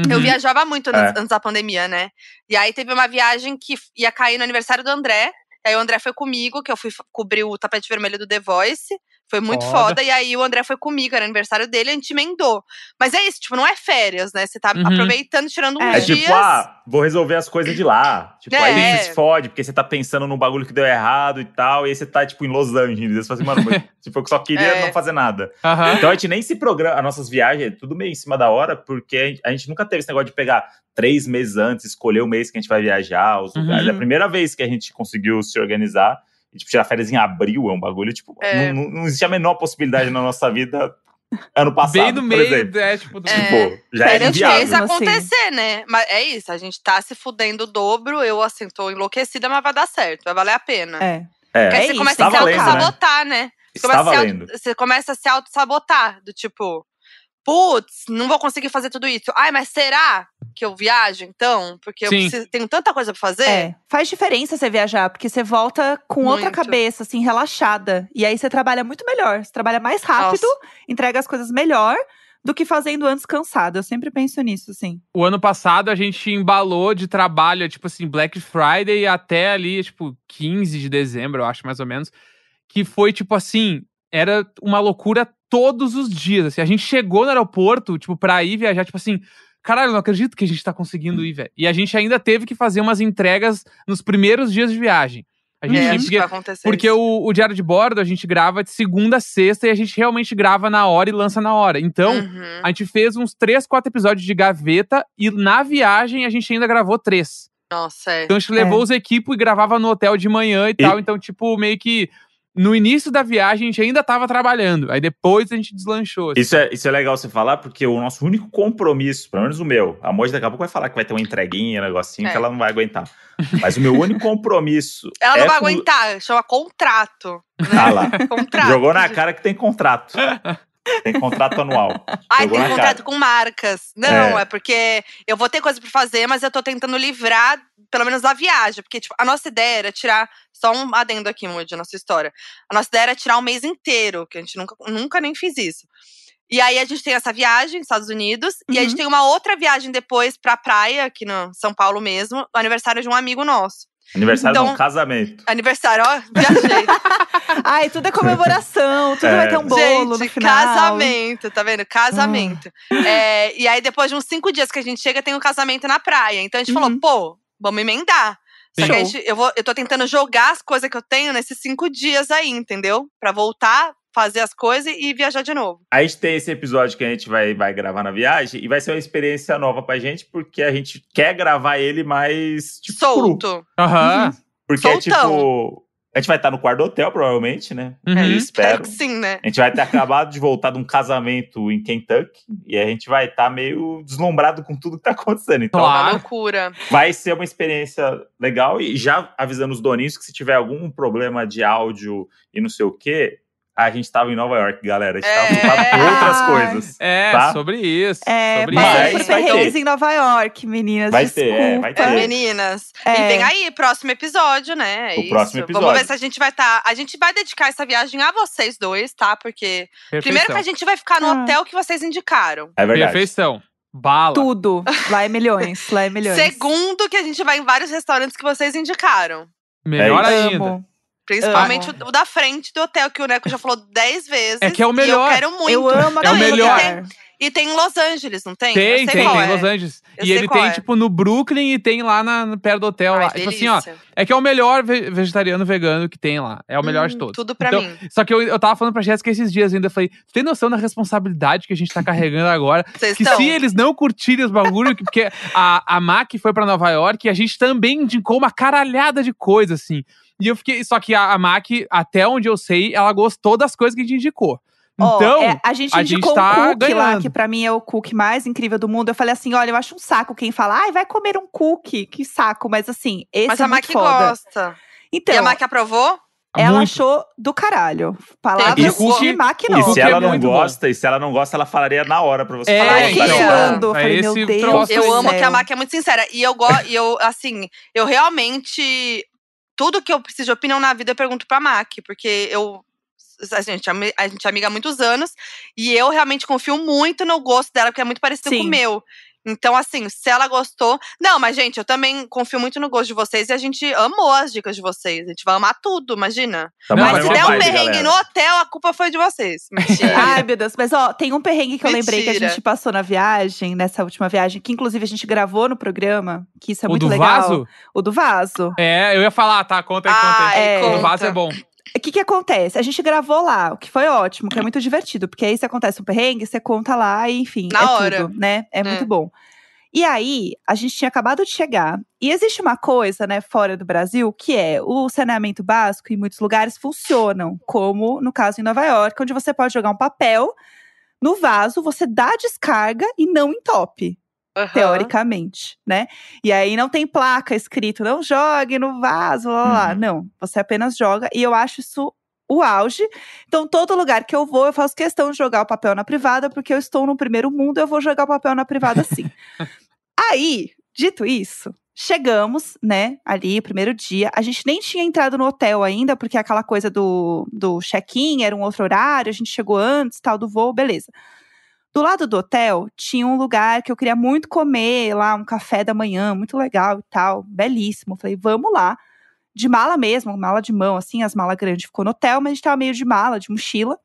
Eu Uhum. viajava muito antes, É. antes da pandemia, né? E aí teve uma viagem que ia cair no aniversário do André. E aí o André foi comigo, que eu fui cobrir o tapete vermelho do The Voice. Foi muito Foda. foda. E aí o André foi comigo, era aniversário dele, a gente emendou. Mas é isso, tipo, não é férias, né? Você tá Uhum. aproveitando, tirando uns É É dias. tipo, ah, vou resolver as coisas de lá. Tipo, aí É. você se fode, porque você tá pensando num bagulho que deu errado e tal, e aí você tá, tipo, em Los Angeles. Você fala assim, mano, mas, tipo, eu só queria É. não fazer nada. Aham. Então a gente nem se programa, as nossas viagens é tudo meio em cima da hora, porque a gente, a gente nunca teve esse negócio de pegar três meses antes, escolher o mês que a gente vai viajar, os Uhum. lugares. É a primeira vez que a gente conseguiu se organizar. E, tipo, tirar férias em abril é um bagulho, tipo, É. não, não, existe a menor possibilidade na nossa vida ano passado, Bem no por meio, exemplo. é, tipo, do... É. Tipo, já A é inviável. fez assim. acontecer, né? Mas é isso, a gente tá se fudendo o dobro. Eu, assim, tô enlouquecida, mas vai dar certo, vai valer a pena. É. É, Porque aí É você isso, começa tá a se valendo, né? auto-sabotar, né? Você está começa, a se valendo. você começa a se auto-sabotar. Do tipo, putz, não vou conseguir fazer tudo isso. Ai, mas será que eu viajo então? Porque eu Sim. preciso- tenho tanta coisa pra fazer. É, faz diferença você viajar, porque você volta com outra Muito. cabeça, assim, relaxada. E aí você trabalha muito melhor. Você trabalha mais rápido, Nossa. entrega as coisas melhor do que fazendo antes cansado. Eu sempre penso nisso, assim. O ano passado a gente embalou de trabalho, tipo assim, Black Friday até ali, tipo, 15 de dezembro, eu acho, mais ou menos. Que foi, tipo assim, era uma loucura todos os dias. Assim. A gente chegou no aeroporto, tipo, pra ir viajar, tipo assim, caralho, não acredito que a gente tá conseguindo ir, velho. E a gente ainda teve que fazer umas entregas nos primeiros dias de viagem. A gente É, acho que- vai porque isso. o, o Diário de Bordo a gente grava de segunda a sexta e a gente realmente grava na hora e lança na hora. Então, Uhum. a gente fez uns três, quatro episódios de gaveta e na viagem a gente ainda gravou três. Nossa, é. Então a gente levou os equipos e gravava no hotel de manhã e, tal. Então, tipo, meio que no início da viagem a gente ainda tava trabalhando. Aí depois a gente deslanchou. assim. Isso é, isso é legal você falar, porque o nosso único compromisso, pelo menos o meu, a Moji daqui a pouco vai falar que vai ter uma entreguinha, um negocinho, É. que ela não vai aguentar. Mas o meu único compromisso. Ela não é vai com- aguentar, chama contrato. Ah lá. Contrato. Jogou na cara que tem contrato. Tem contrato anual. Ai, tem contrato cara. com marcas. Não, É. é. porque eu vou ter coisa pra fazer, mas eu tô tentando livrar, pelo menos da viagem. Porque, tipo, a nossa ideia era tirar. Só um adendo aqui, Moody, a nossa história. A nossa ideia era tirar um mês inteiro, que a gente nunca, nunca nem fiz isso. E aí a gente tem essa viagem nos Estados Unidos, e a gente Uhum. tem uma outra viagem depois pra praia, aqui no São Paulo mesmo, no aniversário de um amigo nosso. Aniversário Então- de um casamento. Aniversário, ó, viajei. Ai, tudo é comemoração, tudo É. vai ter um bolo no gente, final. casamento, tá vendo? Casamento. É, e aí, depois de uns cinco dias que a gente chega, tem um casamento na praia. Então a gente Uhum. falou, pô, vamos emendar. Só que a Show. gente, eu, vou, eu tô tentando jogar as coisas que eu tenho nesses cinco dias aí, entendeu? Pra voltar, fazer as coisas e viajar de novo. A gente tem esse episódio que a gente vai, vai gravar na viagem e vai ser uma experiência nova pra gente, porque a gente quer gravar ele mais tipo. Solto. Aham. Porque é Soltão. tipo. A gente vai estar no quarto do hotel, provavelmente, né? Uhum. Eu Espero espero. que sim, né? A gente vai ter acabado de voltar de um casamento em Kentucky e a gente vai estar meio deslumbrado com tudo que tá acontecendo. Então, Claro. Loucura. vai ser uma experiência legal. E já avisando os doninhos que se tiver algum problema de áudio e não sei o quê, a gente tava em Nova York, galera. A gente tava É. com outras coisas. É, Tá? sobre isso. É, sobre Mas isso. vai ter. em Nova York, meninas. Vai ter, é, vai desculpa. ter. Meninas. É. E vem aí, próximo episódio, né? É O isso. próximo episódio. Vamos ver se a gente vai estar. A gente vai dedicar essa viagem a vocês dois, tá? Porque. Primeiro que a gente vai ficar no Ah. hotel que vocês indicaram. É verdade. Perfeição. Bala. Tudo. Lá é milhões. Lá é milhões. Segundo, que a gente vai em vários restaurantes que vocês indicaram. Melhor É ainda. Amo. Principalmente o, o da frente do hotel, que o Neco já falou dez vezes. É que é o E melhor. eu quero muito. Eu amo É o melhor. E tem em Los Angeles, não tem? Tem, tem, tem é. em Los Angeles. Eu e ele tem, é. tipo, no Brooklyn e tem lá na, perto do hotel. Ai, lá. Tipo assim, ó. É que é o melhor ve- vegetariano vegano que tem lá. É o melhor de Hum, todos. Tudo pra Então, mim. Só que eu, eu tava falando pra Jéssica esses dias ainda. Eu falei, "Tu tem noção da responsabilidade que a gente tá carregando agora? Vocês Que estão. se eles não curtirem os bagulho, que- porque a, a Mac foi pra Nova York e a gente também indicou uma caralhada de coisa, assim. E eu fiquei. Só que a, a Mac, até onde eu sei, ela gostou das coisas que a gente indicou. Então, é, a gente a gente indicou tá um cookie lá, ganhando. que pra mim é o cookie mais incrível do mundo. Eu falei assim: olha, eu acho um saco quem fala, ai, vai comer um cookie, que saco. Mas assim, esse Mas é a Mac foda. gosta. Então, e a Mac aprovou? ela muito. achou do caralho. E Palavras cookie- de Mac E não. se ela é não muito bom. gosta, e se ela não gosta, ela falaria na hora pra você É, falar. Ela então. queixando. Eu É falei, esse meu Deus. Eu amo que a. Mac é muito sincera. E eu gosto, e eu, assim, eu realmente. Tudo que eu preciso de opinião na vida, eu pergunto pra Mac, porque eu. A gente, a gente é amiga há muitos anos e eu realmente confio muito no gosto dela, porque é muito parecido com Sim. o meu. Então, assim, se ela gostou. Não, mas, gente, eu também confio muito no gosto de vocês e a gente amou as dicas de vocês. A gente vai amar tudo, imagina. Na mas se mesma der um perrengue galera. no hotel, a culpa foi de vocês. Mentira. Ai, meu Deus. Mas, ó, tem um perrengue que eu lembrei que a Mentira. gente passou na viagem, nessa última viagem, que inclusive a gente gravou no programa, que isso é o muito do legal. vaso? O do vaso. É, eu ia falar, tá, conta aí, conta aí. É. O do vaso conta. é bom. O que que acontece? A gente gravou lá, o que foi ótimo, que é muito divertido, porque aí se acontece um perrengue, você conta lá e enfim, Na é hora. tudo, né? É, É. muito bom. E aí, a gente tinha acabado de chegar. E existe uma coisa, né, fora do Brasil, que é o saneamento básico em muitos lugares funcionam, como no caso em Nova York, onde você pode jogar um papel no vaso, você dá a descarga e não entope Aham. teoricamente, né? E aí não tem placa escrito, não jogue no vaso, lá, lá. Uhum. Não, você apenas joga. E eu acho isso o auge. Então, todo lugar que eu vou, eu faço questão de jogar o papel na privada, porque eu estou no primeiro mundo, eu vou jogar o papel na privada sim. aí, dito isso. Chegamos, né, ali, primeiro dia. A gente nem tinha entrado no hotel ainda, porque aquela coisa do, do check-in era um outro horário, a gente chegou antes, tal, do voo, beleza. Do lado do hotel tinha um lugar que eu queria muito comer lá, um café da manhã, muito legal e tal, belíssimo. Falei, vamos lá. De mala mesmo, mala de mão, assim, as malas grandes ficou no hotel, mas a gente tava meio de mala, de mochila.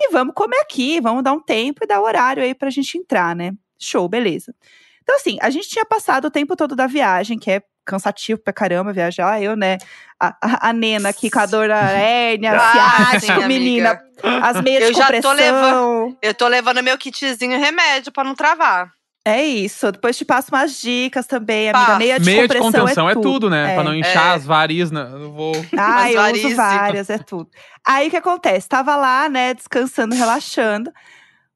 E vamos comer aqui, vamos dar um tempo e dar horário aí pra gente entrar, né? Show, beleza. Então, assim, a gente tinha passado o tempo todo da viagem, que é cansativo pra caramba viajar. Eu, né, a, a, a Nena aqui com a dor na hérnia, Ah, ciático, sim, menina, as meias Eu de já tô compressão. levando- Eu tô levando meu kitzinho remédio pra não travar. É isso. Depois te passo umas dicas também, amiga. Meia de Meia de compressão contenção é tudo, né? É. Pra não inchar É. as varizes na- no voo. Ah, eu varizes. uso várias, é tudo. Aí o que acontece? Tava lá, né, descansando, relaxando.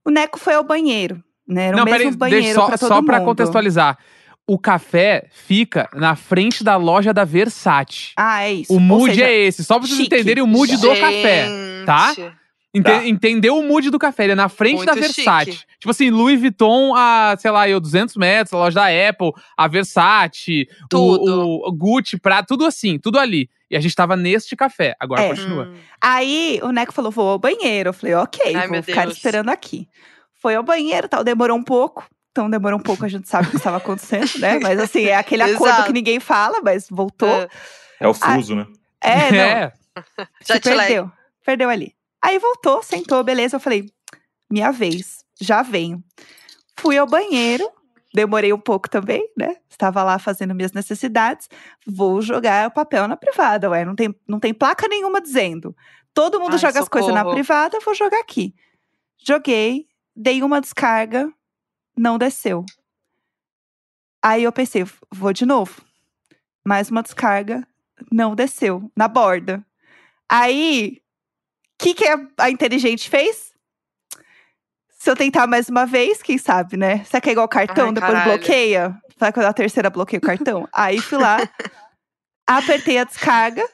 O Neco foi ao banheiro, né? Era não, o mesmo peraí, banheiro deixa só, pra todo só pra mundo. contextualizar. O café fica na frente da loja da Versace. Ah, é isso. O mood seja, é esse, só pra vocês chique. entenderem o mood do café. tá? Gente. Ente- Tá. Entendeu o mood do café? Ele é na frente Muito da Versace. chique. Tipo assim, Louis Vuitton a, sei lá, eu, 200 metros, a loja da Apple, a Versace, o- Tudo. O, Gucci, pra, tudo assim, tudo ali. E a gente tava neste café. Agora É. continua. Hum. Aí o Neco falou: vou ao banheiro. Eu falei, ok, Ai, vou ficar Deus. esperando aqui. Foi ao banheiro tal, demorou um pouco. Então demorou um pouco, a gente sabe o que estava acontecendo, né? Mas assim, é aquele acordo que ninguém fala, mas voltou. É. É o fuso, né? É, não. É. Se Jet lag. perdeu. Perdeu ali. Aí voltou, sentou, beleza. Eu falei, minha vez, já venho. Fui ao banheiro, demorei um pouco também, né? Estava lá fazendo minhas necessidades. Vou jogar o papel na privada, ué. Não tem, não tem placa nenhuma dizendo. Todo mundo Ai, joga as coisas na socorro. privada, eu vou jogar aqui. Joguei, dei uma descarga, não desceu. Aí eu pensei, vou de novo. Mais uma descarga, não desceu, na borda. Aí, o que, que a, inteligente fez? Se eu tentar mais uma vez, quem sabe, né? Será que é igual cartão, Ai, depois caralho. bloqueia? Será que eu a terceira bloqueio o cartão? aí fui lá, apertei a descarga,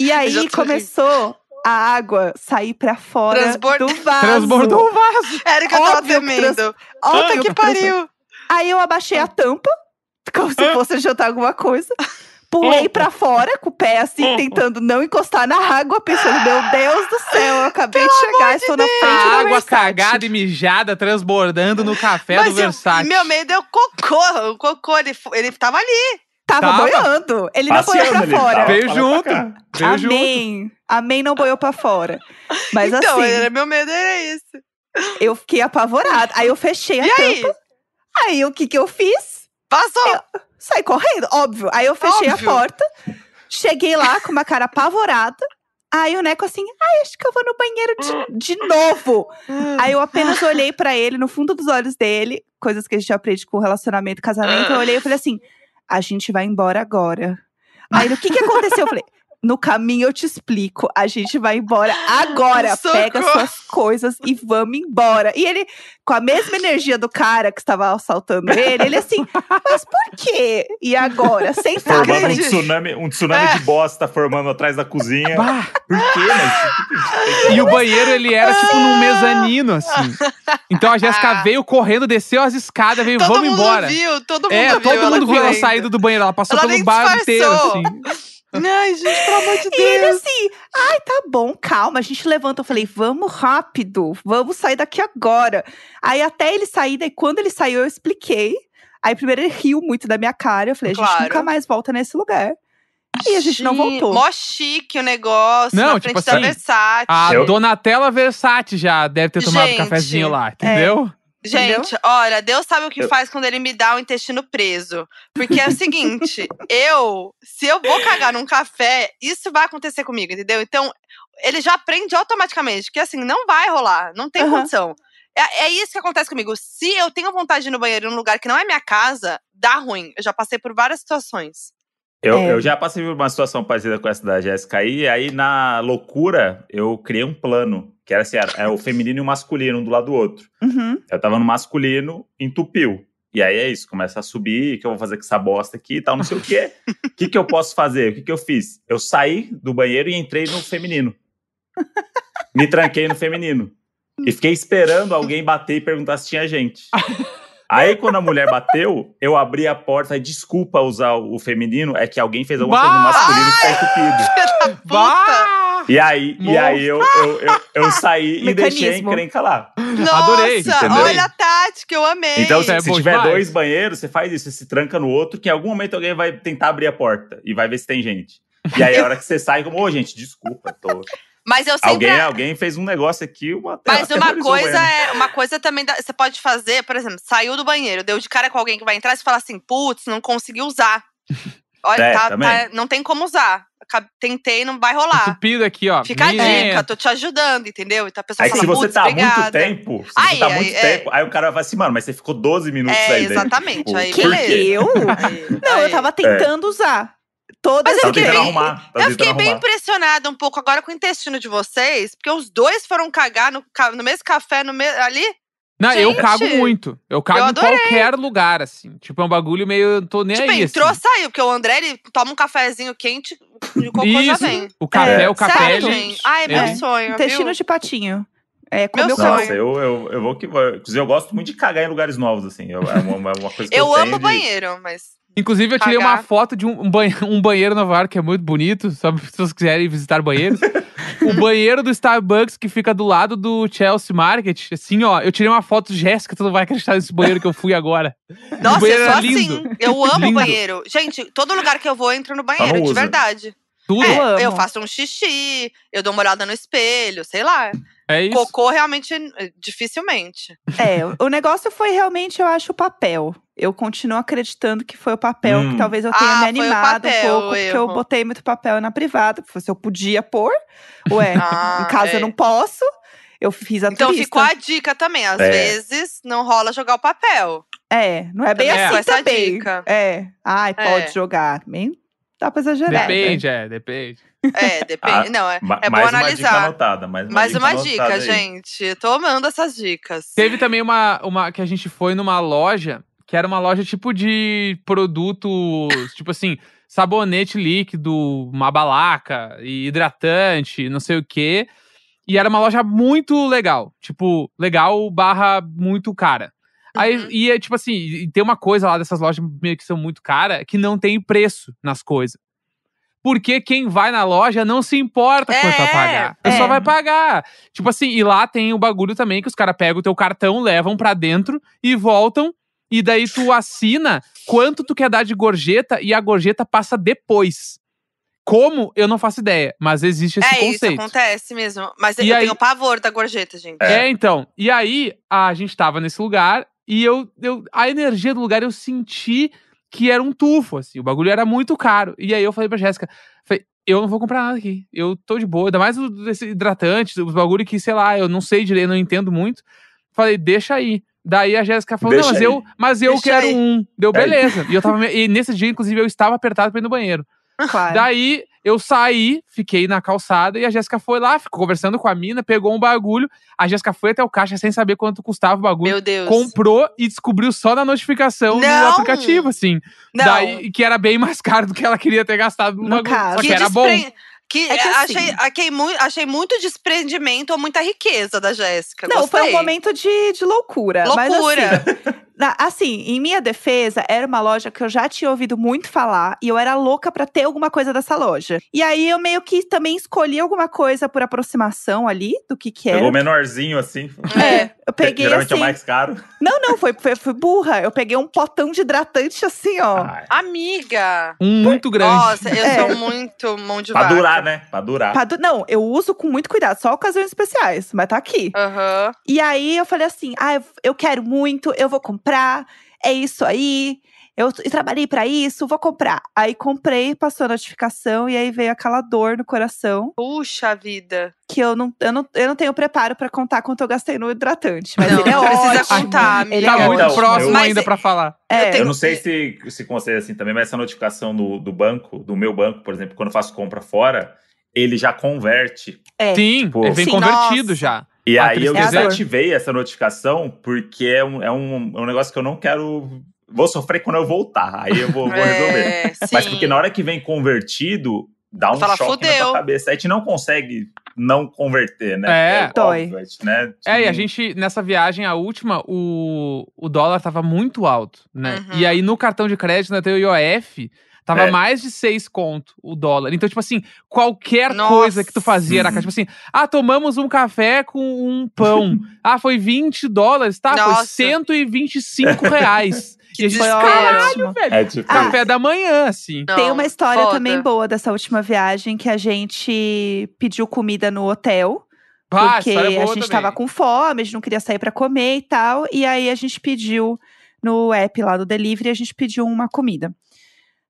e aí rindo. A água sair pra fora Transbordou. do vaso. Transbordou o vaso. Era que eu tava temendo. Óbvio Puta que pariu. Aí eu abaixei a tampa, como se fosse jantar alguma coisa. Pulei pra fora, com o pé assim, tentando não encostar na água, pensando, meu Deus do céu, eu acabei de chegar, estou na frente A da água Versace. cagada e mijada transbordando no café do Mas eu- Versace. meu medo é o cocô. O cocô, ele, ele tava ali. Tava Tava. boiando. Ele não boiou pra fora. tava Veio junto. Veio junto. Amém. Amém não boiou pra fora. Mas então, assim, era, meu medo era esse. eu fiquei apavorada. Aí eu fechei a E aí? tampa. Aí o que que eu fiz? Passou. Saí correndo, óbvio. Aí eu fechei Óbvio. a porta. Cheguei lá com uma cara apavorada. Aí o Neco assim, ai, acho que eu vou no banheiro de, de novo. Aí eu apenas olhei pra ele, no fundo dos olhos dele, coisas que a gente aprende com relacionamento, casamento. Eu olhei e falei assim: a gente vai embora agora. Aí o que que aconteceu? Eu falei. No caminho eu te explico. A gente vai embora agora. Socorro. Pega suas coisas e vamos embora. E ele, com a mesma energia do cara que estava assaltando ele, ele assim, mas por quê? E agora? Sentado. Formando um tsunami, um tsunami É. de bosta formando atrás da cozinha. Bah, Por quê? Mas E o banheiro, ele era tipo num mezanino, assim. Então a Jéssica veio correndo, desceu as escadas, veio, Todo vamos mundo embora. viu, todo mundo É, viu. todo ela mundo viu ela correndo. saindo do banheiro. Ela passou Ela pelo bar inteiro, disfarçou. assim. Ai, gente, pelo amor de E ele Deus. assim, ai, tá bom, calma. A gente levanta. Eu falei, vamos rápido, vamos sair daqui agora. Aí até ele sair, daí quando ele saiu, eu expliquei. Aí primeiro ele riu muito da minha cara. Eu falei, a gente Claro. nunca mais volta nesse lugar. E a gente não voltou. Mó chique o negócio, Não, na tipo frente da assim, Versace. A Eu- Donatella Versace já deve ter tomado Gente. cafezinho lá, entendeu? Gente, olha, Deus sabe o que Eu- faz quando ele me dá o intestino preso. Porque é o seguinte, eu, se eu vou cagar num café, isso vai acontecer comigo, entendeu? Então, ele já aprende automaticamente que assim, não vai rolar, não tem Aham. condição. É, é isso que acontece comigo. Se eu tenho vontade de ir no banheiro num lugar que não é minha casa, dá ruim. Eu já passei por várias situações. Eu, É. eu já passei por uma situação parecida com essa da Jéssica aí, e aí na loucura eu criei um plano, que era assim, era, era o feminino e o masculino um do lado do outro. Uhum. Eu tava no masculino, entupiu. E aí é isso, começa a subir, o que eu vou fazer com essa bosta aqui e tal, não sei o quê. O que, que eu posso fazer? O que, que eu fiz? Eu saí do banheiro e entrei no feminino. Me tranquei no feminino. E fiquei esperando alguém bater e perguntar se tinha gente. Aí, quando a mulher bateu, eu abri a porta e desculpa usar o feminino, é que alguém fez alguma coisa no Bah! masculino que tá entupido. Bah! E aí, e aí eu, eu, eu, eu saí e deixei a encrenca lá. Nossa, Adorei, entendeu? olha a tática, eu amei. Então, Isso é se tiver demais. dois banheiros, você faz isso, você se tranca no outro, que em algum momento alguém vai tentar abrir a porta e vai ver se tem gente. E aí, a hora que você sai, como, ô, gente, desculpa, tô... Mas eu sempre. alguém, alguém fez um negócio aqui, uma Mas uma coisa é. Uma coisa também dá- você pode fazer, por exemplo, saiu do banheiro, deu de cara com alguém que vai entrar e você fala assim, putz, não consegui usar. Olha, É, tá, tá- não tem como usar. Tentei, não vai rolar. Entupido aqui, ó. Fica a Minha- dica, tô te ajudando, entendeu? Então a pessoa Aí que fala, se você tá há muito obrigada. tempo, se Aí, você tá há aí, muito é. tempo, aí o cara vai assim, mano, mas você ficou 12 minutos É, aí exatamente. Tipo, Aí, quê? Eu? Aí, Não, eu tava tentando usar. Todas Mas eu fiquei bem- arrumar. Eu fiquei bem impressionada um pouco agora com o intestino de vocês, porque os dois foram cagar no, no mesmo café no me- ali. Não, eu Gente, cago muito. Eu cago eu em qualquer lugar, assim. Tipo, é um bagulho meio. eu Tô nem tipo, aí. entrou, assim. saiu, porque o André ele toma um cafezinho quente e o cocô já Isso. vem. O café, É. o café. Sério, ele- gente? Ai, é meu ele- sonho. intestino viu? de patinho. É, Meu sonho. Nossa, eu, eu, eu vou que vou. Inclusive, eu gosto muito de cagar em lugares novos, assim. Eu- é uma, uma coisa que eu, Eu tenho amo de- banheiro, mas. Inclusive, eu tirei Cagar. uma foto de um, um banhe- um banheiro em Nova York que é muito bonito, só se vocês quiserem visitar banheiros. o banheiro do Starbucks que fica do lado do Chelsea Market. Assim, ó, eu tirei uma foto, Jéssica, tu não vai acreditar nesse banheiro que eu fui agora. Nossa, banheiro eu sou é lindo. assim. Eu amo Lindo. banheiro. Gente, todo lugar que eu vou, eu entro no banheiro, de verdade. Tudo. É, Eu amo. eu faço um xixi, eu dou uma olhada no espelho, sei lá. É isso. Cocô, realmente, dificilmente. É, o negócio foi realmente, eu acho, o papel. Eu continuo acreditando que foi o papel Hum. que talvez eu tenha Ah, me animado papel, um pouco, o porque eu erro. botei muito papel na privada. Se eu podia pôr, ué, Ah, em casa é. eu não posso. Eu fiz a Então turista. ficou a dica também. Às É. vezes não rola jogar o papel. É, não é bem Também assim essa também. dica. É, ai, pode É. jogar. Nem dá pra exagerar. né? Depende, é, depende. É, depende. Ah, não, é, é bom mais uma dica analisar. anotada. Mais uma Mais dica uma dica, aí. gente. Tô amando essas dicas. Teve também uma, uma que a gente foi numa loja, que era uma loja tipo de produtos, tipo assim, sabonete líquido, uma balaca, e hidratante, não sei o quê. E era uma loja muito legal. Tipo, legal barra muito cara. Aí, Uhum. e é tipo assim, tem uma coisa lá dessas lojas meio que são muito caras, que não tem preço nas coisas. Porque quem vai na loja não se importa quanto vai É, pagar. A é. vai pagar. Tipo assim, e lá tem o bagulho também que os caras pegam o teu cartão, levam pra dentro e voltam. E daí tu assina quanto tu quer dar de gorjeta e a gorjeta passa depois. Como? Eu não faço ideia, mas existe esse é isso, conceito. acontece mesmo. Mas E eu aí- tenho pavor da gorjeta, gente. É. então. E aí, a gente tava nesse lugar e eu, eu. A energia do lugar eu senti que era um tufo, assim. O bagulho era muito caro. E aí eu falei pra Jéssica: falei, eu não vou comprar nada aqui. Eu tô de boa. Ainda mais o- desse hidratante, os bagulho que, sei lá, eu não sei direito, não entendo muito. Falei, deixa aí. Daí a Jéssica falou: Deixa não, mas aí. eu, mas eu Deixa quero aí. um. Deu, Aí. beleza. E eu tava. E nesse dia, inclusive, eu estava apertado pra ir no banheiro. Claro. Daí eu saí, fiquei na calçada e a Jéssica foi lá, ficou conversando com a mina, pegou um bagulho. A Jéssica foi até o caixa sem saber quanto custava o bagulho. Meu Deus. Comprou e descobriu só na notificação do Não! aplicativo, assim. Não. Daí, que era bem mais caro do que ela queria ter gastado no, No bagulho. caso. Só que, que era bom. despre- Que, É que achei, assim- achei, muito, achei muito desprendimento ou muita riqueza da Jéssica. Não, foi um Gostei. momento de, de loucura. Mas, Loucura. assim, na- assim, em minha defesa, era uma loja que eu já tinha ouvido muito falar e eu era louca pra ter alguma coisa dessa loja. E aí eu meio que também escolhi alguma coisa por aproximação ali do que que era. Pegou menorzinho assim. É, eu peguei Geralmente assim. é o mais caro. Não, não, foi, foi, foi burra. Eu peguei um potão de hidratante assim, ó. Ai, Amiga. Um muito grande. Nossa, eu É. sou muito mão de pra vaca. durar, né? Pra durar. Pra du- Não, eu uso com muito cuidado, só ocasiões especiais, mas tá aqui. Aham. E aí eu falei assim: ah, eu- eu quero muito, eu vou comprar, é isso aí. Eu, eu trabalhei pra isso, vou comprar. Aí comprei, passou a notificação e aí veio aquela dor no coração Puxa vida. que eu não, eu não, eu não tenho preparo pra contar quanto eu gastei no hidratante. Mas Não, ele é não precisa ótimo. contar, amiga. Ele Tá é muito ótimo. próximo Mas ainda é- pra falar. É, tenho- Eu não sei se, se com vocês assim também, mas essa notificação do, do banco, do meu banco, por exemplo, quando eu faço compra fora, ele já converte. é. Sim, tipo, ele vem sim, convertido nossa. já. E A aí eu é desativei essa notificação porque é um, é, um, é um negócio que eu não quero. Vou sofrer quando eu voltar. Aí eu vou, vou resolver. É, Mas sim. porque na hora que vem convertido, dá um Fala, choque na "Fudeu". tua cabeça. A gente não consegue não converter, né? É. Dói. óbvio, gente, né? É, e a Tipo, gente, nessa viagem, a última, o, o dólar tava muito alto, né? Uhum. E aí, no cartão de crédito, na teu IOF, tava É. mais de seis conto o dólar. Então, tipo assim, qualquer Nossa. coisa que tu fazia era, Uhum. tipo assim, ah, tomamos um café com um pão. ah, foi 20 dólares, tá? Foi Nossa. 125 reais. Que e a gente, Foi desespero. ótimo. velho, É tipo. Ah, café da manhã, assim. Não, Tem uma história foda. também boa dessa última viagem que a gente pediu comida no hotel. Pá, porque história boa a gente também. tava com fome, a gente não queria sair pra comer e tal. E aí a gente pediu no app lá do delivery, a gente pediu uma comida.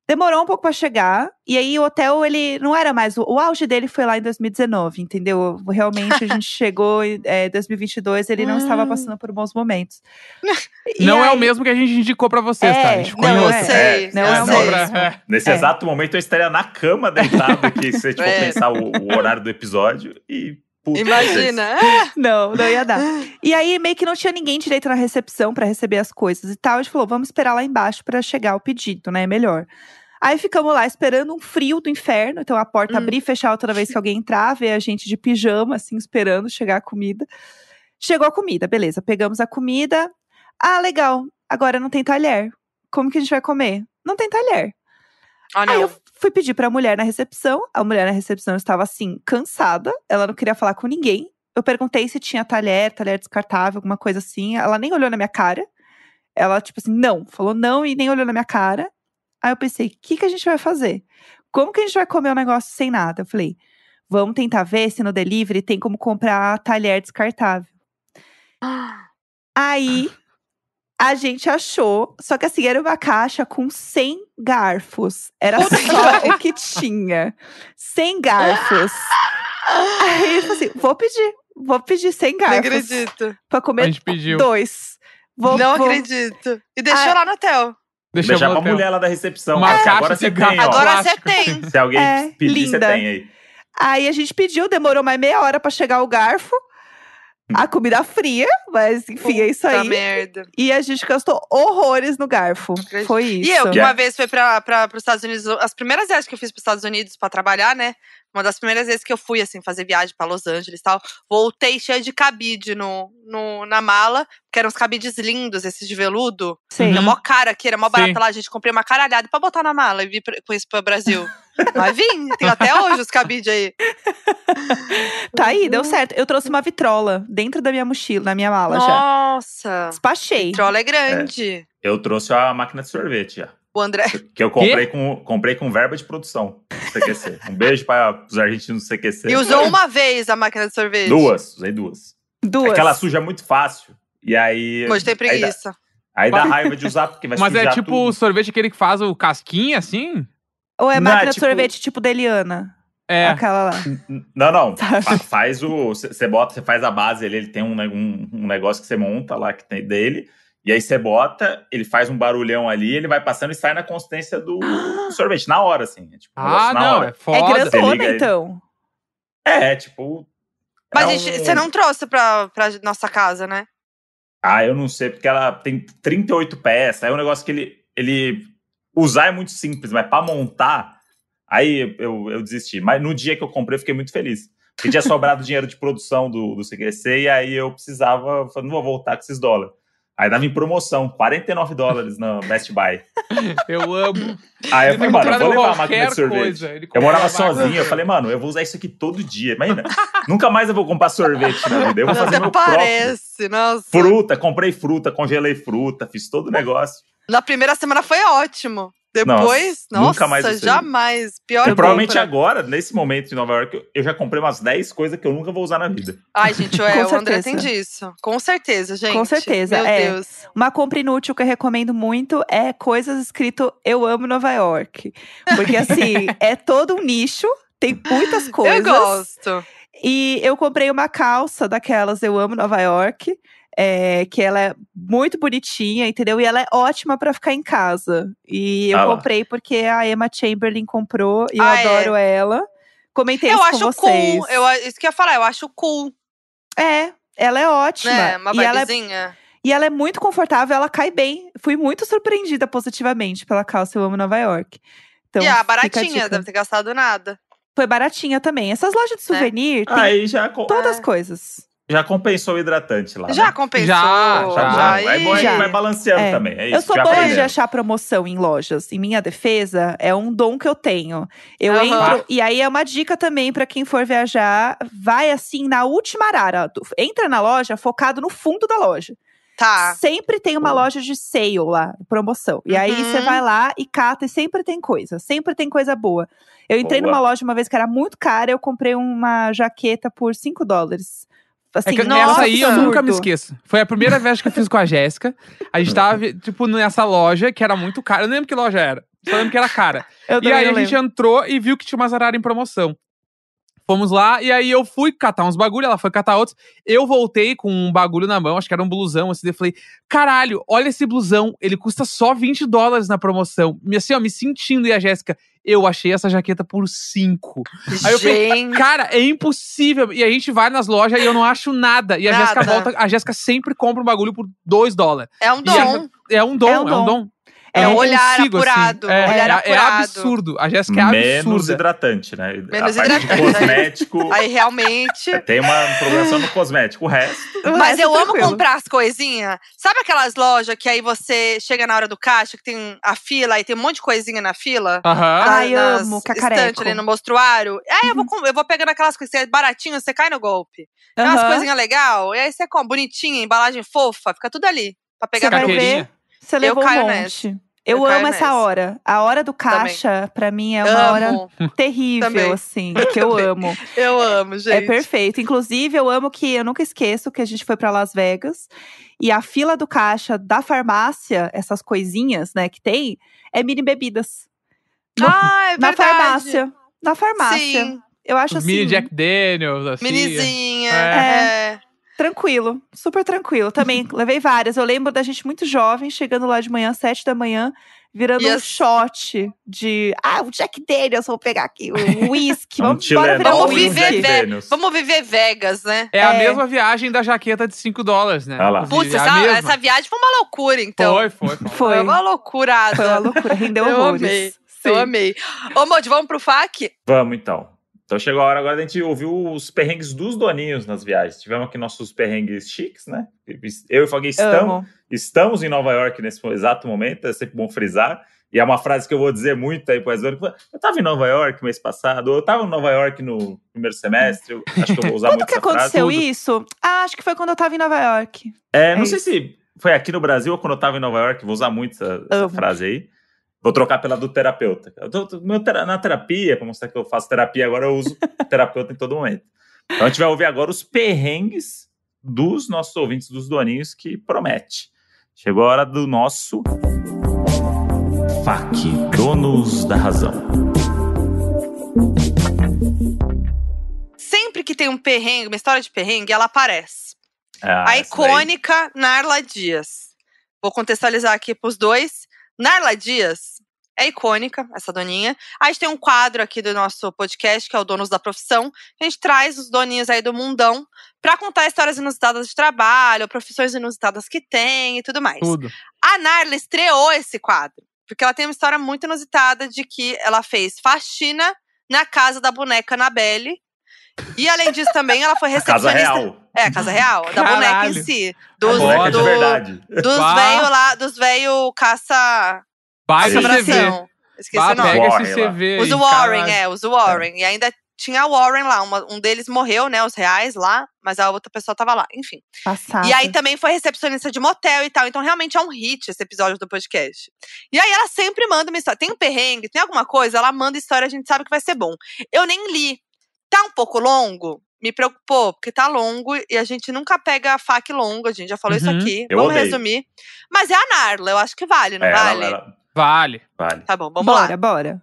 Demorou um pouco pra chegar, e aí o hotel, ele não era mais. O, o auge dele foi lá em 2019, entendeu? Realmente a gente chegou em é, 2022, ele não estava Hum. passando por bons momentos. E Não é o aí- mesmo que a gente indicou pra vocês, tá? A É, gente ficou não, em Eu outro. é. Não é o mesmo. É. Nesse É. exato momento eu estaria na cama deitado aqui, se a gente for É. pensar o, o horário do episódio. E. puta, Imagina. Não, não ia dar. E aí, meio que não tinha ninguém direito na recepção pra receber as coisas e tal. A gente falou, vamos esperar lá embaixo pra chegar o pedido, né? Melhor. Aí ficamos lá esperando um frio do inferno. Então a porta Hum. abria e fechava toda vez que alguém entrava, e a gente de pijama, assim, esperando chegar a comida. Chegou a comida, beleza. Pegamos a comida. Ah, legal. Agora não tem talher. Como que a gente vai comer? Não tem talher. Ah, Aí não. eu fui pedir pra mulher na recepção. A mulher na recepção estava assim, cansada. Ela não queria falar com ninguém. Eu perguntei se tinha talher, talher descartável, alguma coisa assim. Ela nem olhou na minha cara. Ela, tipo assim, não. Falou não e nem olhou na minha cara. Aí eu pensei, o que, que a gente vai fazer? Como que a gente vai comer o negócio sem nada? Eu falei, vamos tentar ver se no delivery tem como comprar talher descartável. Aí a gente achou, só que assim, era uma caixa com 100 garfos. Era só o que tinha. 100 garfos. Aí eu falei assim: vou pedir, vou pedir 100 Não garfos. acredito. Pra comer A gente pediu. dois. Vou, não vou- acredito. E deixou Ah, lá no hotel. Deixa, Deixar pra mulher lá da recepção. Uma caixa agora de você tem. Agora você tem. Se alguém É, pedir, você tem aí. Aí a gente pediu, demorou mais meia hora pra chegar o garfo. A comida fria, mas enfim, é isso Puta aí. merda. E a gente gastou horrores no garfo. Foi isso. E eu, que uma vez fui para os Estados Unidos, as primeiras vezes que eu fiz para os Estados Unidos para trabalhar, né? Uma das primeiras vezes que eu fui, assim, fazer viagem para Los Angeles e tal, voltei cheia de cabide no, no, na mala, que eram uns cabides lindos, esses de veludo. Sei. Tinha mó cara aqui, era mó Sim. barata lá, a gente comprei uma caralhada pra botar na mala e vir com isso pro Brasil. Mas vim, tem até hoje os cabides aí. Tá aí, deu certo. Eu trouxe uma vitrola dentro da minha mochila, na minha mala já. Nossa, Despachei. trola é grande. Eu trouxe a máquina de sorvete já. O André. Que eu comprei com, comprei com verba de produção CQC. Um beijo para os argentinos do CQC. E usou uma vez a máquina de sorvete. Duas, usei duas. Duas. É que ela suja muito fácil. E aí. Hoje tem aí dá- preguiça. Aí dá raiva de usar, porque vai Mas é tipo tudo. o sorvete aquele que faz o casquinha, assim? Ou é Não, máquina de tipo- sorvete tipo Deliana? É. Aquela lá. Não, não. Sabe? Fa- faz o. Você bota, você faz a base ali, ele tem um, um, um negócio que você monta lá que tem dele. E aí você bota, ele faz um barulhão ali, ele vai passando e sai na consistência do sorvete, na hora, assim. É tipo, Ah, não, hora. é É foda. Você grandona, liga aí. então. É, tipo. Mas é gente- um- você não trouxe pra, pra nossa casa, né? Ah, eu não sei, porque ela tem 38 peças. Aí é um negócio que ele. ele usar é muito simples, mas pra montar, aí eu, eu desisti. Mas no dia que eu comprei, eu fiquei muito feliz. Porque tinha sobrado dinheiro de produção do, do CQC, e aí eu precisava. eu falei, não vou voltar com esses dólares. Aí dava em promoção, 49 dólares no Best Buy. Eu amo. Aí eu falei, mano, eu vou levar a máquina de sorvete. Eu morava sozinho, eu falei, mano, eu vou usar isso aqui todo dia. Imagina, nunca mais eu vou comprar sorvete na vida. Eu vou fazer Até meu próprio. parece, nossa. Fruta, comprei fruta, congelei fruta, fiz todo o negócio. Na primeira semana foi ótimo. Depois, Nossa, nossa, nunca mais jamais. Pior E provavelmente compra. agora, nesse momento em Nova York, eu já comprei umas 10 coisas que eu nunca vou usar na vida. Ai, gente, Com é, o André tem disso. Com certeza, gente. Com certeza, Meu é. Deus. Uma compra inútil que eu recomendo muito é coisas escrito Eu amo Nova York. Porque assim, é todo um nicho, tem muitas coisas. Eu gosto. E eu comprei uma calça daquelas Eu Amo Nova York. É, que ela é muito bonitinha, entendeu? E ela é ótima pra ficar em casa. E eu Ah lá. comprei porque a Emma Chamberlain comprou e eu Ah, é? adoro ela. Comentei Eu isso acho com vocês. cool. Eu, isso que eu ia falar, eu acho cool. É, ela é ótima. Né? Uma ela é, vibezinha. e ela é muito confortável, ela cai bem. Fui muito surpreendida positivamente pela calça Eu Amo Nova York. Então, e a baratinha, dica. deve ter gastado nada. Foi baratinha também. Essas lojas de souvenir tem Aí já, todas as É. coisas. Já compensou o hidratante lá. Já né? compensou. Já, Já, já. já. É bom Já. vai balanceando É. também. É isso, eu sou boa de achar promoção em lojas. Em minha defesa, é um dom que eu tenho. Eu Aham. entro. E aí é uma dica também pra quem for viajar: vai assim na última arara. Entra na loja focado no fundo da loja. Tá. Sempre tem uma loja de sale lá, promoção. E aí Uhum. você vai lá e cata e sempre tem coisa. Sempre tem coisa boa. Eu entrei Boa. numa loja uma vez que era muito cara, eu comprei uma jaqueta por 5 dólares. É Assim, que nossa, essa aí eu absurdo. nunca me esqueço. Foi a primeira viagem que eu fiz com a Jéssica. A gente tava, tipo, nessa loja que era muito cara. Eu não lembro que loja era. Só lembro que era cara. Eu E aí a gente entrou e viu que tinha umas araras em promoção. Fomos lá e aí eu fui catar uns bagulho, ela foi catar outros. Eu voltei com um bagulho na mão, acho que era um blusão, assim. Eu falei, caralho, olha esse blusão, ele custa só 20 dólares na promoção. E assim, ó, me sentindo. E a Jéssica, eu achei essa jaqueta por 5. Aí eu falei. Cara, é impossível. E a gente vai nas lojas e eu não acho nada. E a. Jéssica volta, a Jéssica sempre compra um bagulho por 2 dólares. É um E a- dom. É um dom, É é um um dom. É Eu não olhar consigo, assim. apurado, É, olhar é- é apurado. absurdo. A Jéssica é Menos absurda. hidratante, né? Menos a parte hidratante, de cosmético. Aí realmente. Tem uma programação no cosmético. O resto. O Mas resto eu é amo tranquilo. comprar as coisinhas. Sabe aquelas lojas que aí você chega na hora do caixa, que tem a fila e tem um monte de coisinha na fila? Aham. Ah, Ai, nas amo, cacareco. estante ali no mostruário. Aí eu vou, com- eu vou pegando aquelas coisas, é baratinho, você cai no golpe. É umas Aham. coisinhas legal, e aí você compra bonitinha, embalagem fofa, fica tudo ali. Pra pegar Você no ver, você levou um caio monte. nessa. Eu, Eu amo essa hora. A hora do caixa, pra mim, é uma hora Amo, terrível, Também. assim, que eu amo. eu amo, gente. É perfeito. Inclusive, eu amo que eu nunca esqueço que a gente foi pra Las Vegas e a fila do caixa da farmácia, essas coisinhas, né, que tem, é mini bebidas. Ah, é na verdade. farmácia. Na farmácia. Sim, Eu acho Os assim. mini Jack Daniels, assim. minizinha. É. É. Tranquilo, super tranquilo. Também levei várias. Eu lembro da gente muito jovem, chegando lá de manhã, sete da manhã, virando E um shot de. Ah, o Jack Daniels, vou pegar aqui, o whisky. Um Vamos embora virar um Vamos um viver, ve-. Vamos viver Vegas, né? É, a É. mesma viagem da jaqueta de 5 dólares, né? Olha lá. Putz, é a essa, essa viagem foi uma loucura, então. Foi, foi, foi. Foi. Uma loucurada. Foi uma loucura, rendeu Eu horrores. amei. Sim. Eu amei. Ô, Modi, vamos pro FAQ? Vamos então. Então chegou a hora agora da gente ouvir os perrengues dos doninhos nas viagens. Tivemos aqui nossos perrengues chiques, né? Eu e o Fogui estamos, Amo. estamos em Nova York nesse exato momento, é sempre bom frisar. E é uma frase que eu vou dizer muito aí para Eu estava em Nova York mês passado, ou eu estava em Nova York no primeiro semestre. Acho que eu vou usar Quando muito que essa frase. aconteceu isso? Ah, acho que foi quando eu tava em Nova York. É, não É sei se foi aqui no Brasil ou quando eu estava em Nova York, vou usar muito essa, essa frase aí. Vou trocar pela do terapeuta. Eu tô, tô- na terapia, para mostrar que eu faço terapia agora, eu uso terapeuta em todo momento. Então a gente vai ouvir agora os perrengues dos nossos ouvintes, dos doninhos, que promete. Chegou a hora do nosso FAQ, Donos da Razão. Sempre que tem um perrengue, uma história de perrengue, ela aparece. Ah, a essa daí. icônica Narla Dias. Vou contextualizar aqui pros dois. Narla Dias é icônica, essa doninha. A gente tem um quadro aqui do nosso podcast, que é o Donos da Profissão. A gente traz os doninhos aí do mundão pra contar histórias inusitadas de trabalho, profissões inusitadas que tem e tudo mais. Tudo. A Narla estreou esse quadro, porque ela tem uma história muito inusitada de que ela fez faxina na casa da boneca Anabelle. E além disso também, ela foi A casa recepcionista. real. É, a casa real, da boneca em Caralho. si. A Dos, boneca de do- verdade. dos Bah. velho lá, dos velho caça Baita Sim. CV. Esqueci Bah, o nome. pega Warren esse. CV Os Warren, caralho. é, os Warren. E ainda tinha Warren lá. uma- um deles morreu, né? Os reais lá, mas a outra pessoa tava lá. Enfim. Passado. E aí também foi recepcionista de motel e tal. Então realmente é um hit esse episódio do podcast. E aí ela sempre manda uma história. Tem um perrengue, tem alguma coisa, ela manda história, a gente sabe que vai ser bom. Eu nem li. Tá um pouco longo? Me preocupou, porque tá longo e a gente nunca pega fac longo, a gente já falou isso Uhum. aqui. Eu vamos odeio. resumir. Mas é a Narla, eu acho que vale, não É, ela- vale? ela- Vale. vale. Tá bom, vamos lá. bora, bora.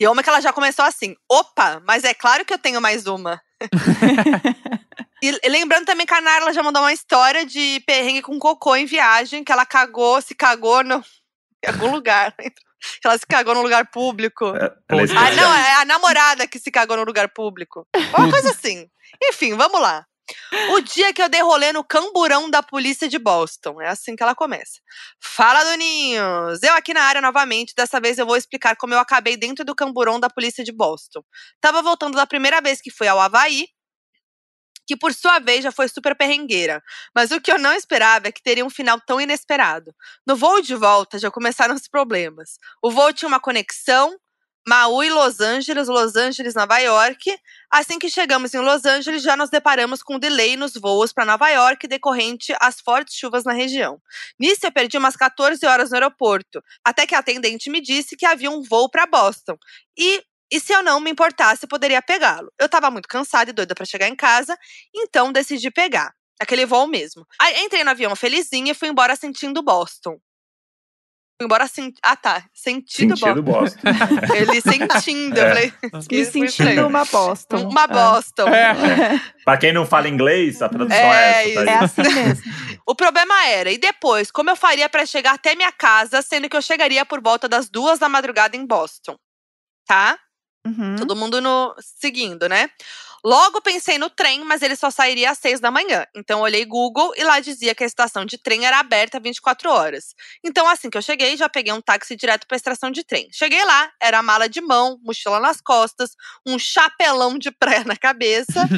E uma que ela já começou assim: opa, mas é claro que eu tenho mais uma. e lembrando também que a Narla já mandou uma história de perrengue com cocô em viagem, que ela cagou, se cagou no, em algum lugar. Que ela se cagou no lugar público. Ela é Ah, não, é a namorada que se cagou no lugar público. Uma coisa assim. Enfim, vamos lá. O dia que eu dei rolê no camburão da polícia de Boston. É assim que ela começa. Fala, Doninhos! Eu aqui na área novamente. Dessa vez eu vou explicar como eu acabei dentro do camburão da polícia de Boston. Tava voltando da primeira vez que fui ao Havaí, que por sua vez já foi super perrengueira. Mas o que eu não esperava é que teria um final tão inesperado. No voo de volta já começaram os problemas. O voo tinha uma conexão Maui, Los Angeles, Los Angeles, Nova York. Assim que chegamos em Los Angeles, já nos deparamos com um delay nos voos para Nova York decorrente às fortes chuvas na região. Nisso, eu perdi umas 14 horas no aeroporto, até que a atendente me disse que havia um voo para Boston. E, e se eu não me importasse, poderia pegá-lo. Eu estava muito cansada e doida para chegar em casa, então decidi pegar. Aquele voo mesmo. Aí entrei no avião felizinha e fui embora sentindo Boston. Embora sentindo. Ah, tá. Sentindo, Sentido Boston. bosta. ele sentindo. Eu É. falei, Me sentindo uma Boston. Uma Boston. É. Pra quem não fala inglês, a tradução É é, essa. É Tá? assim mesmo. O problema era, e depois, como eu faria para chegar até minha casa, sendo que eu chegaria por volta das duas da madrugada em Boston? Tá? Uhum. Todo mundo no seguindo, né? Logo pensei no trem, mas ele só sairia às seis da manhã. Então olhei Google e lá dizia que a estação de trem era aberta 24 horas. Então assim que eu cheguei, já peguei um táxi direto para a estação de trem. Cheguei lá, era mala de mão, mochila nas costas, um chapelão de praia na cabeça.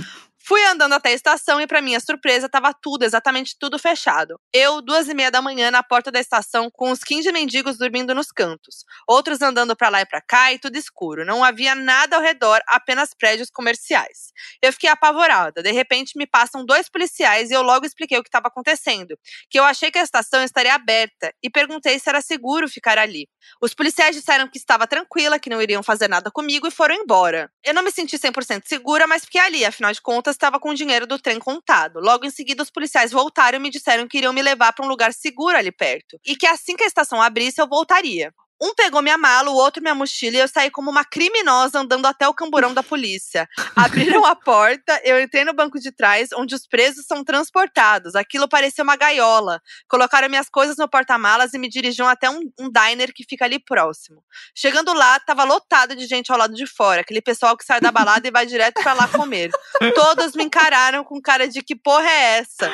Fui andando até a estação e, para minha surpresa, tava tudo, exatamente tudo fechado. Eu, duas e meia da manhã, na porta da estação, com uns 15 mendigos dormindo nos cantos. Outros andando para lá e para cá e tudo escuro. Não havia nada ao redor, apenas prédios comerciais. Eu fiquei apavorada. De repente, me passam dois policiais e eu logo expliquei o que estava acontecendo. Que eu achei que a estação estaria aberta e perguntei se era seguro ficar ali. Os policiais disseram que estava tranquila, que não iriam fazer nada comigo e foram embora. Eu não me senti 100% segura, mas fiquei ali, afinal de contas, estava com o dinheiro do trem contado. Logo em seguida, os policiais voltaram e me disseram que iriam me levar para um lugar seguro ali perto. E que assim que a estação abrisse, eu voltaria. Um pegou minha mala, o outro minha mochila e eu saí como uma criminosa andando até o camburão da polícia. Abriram a porta, eu entrei no banco de trás, onde os presos são transportados. Aquilo parecia uma gaiola. Colocaram minhas coisas no porta-malas e me dirigiam até um, um diner que fica ali próximo. Chegando lá, tava lotado de gente ao lado de fora, aquele pessoal que sai da balada e vai direto pra lá comer. Todos me encararam com cara de que porra é essa?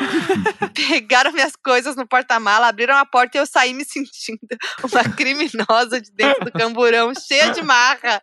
Pegaram minhas coisas no porta-mala, abriram a porta e eu saí me sentindo uma criminosa de dentro do camburão, cheia de marra.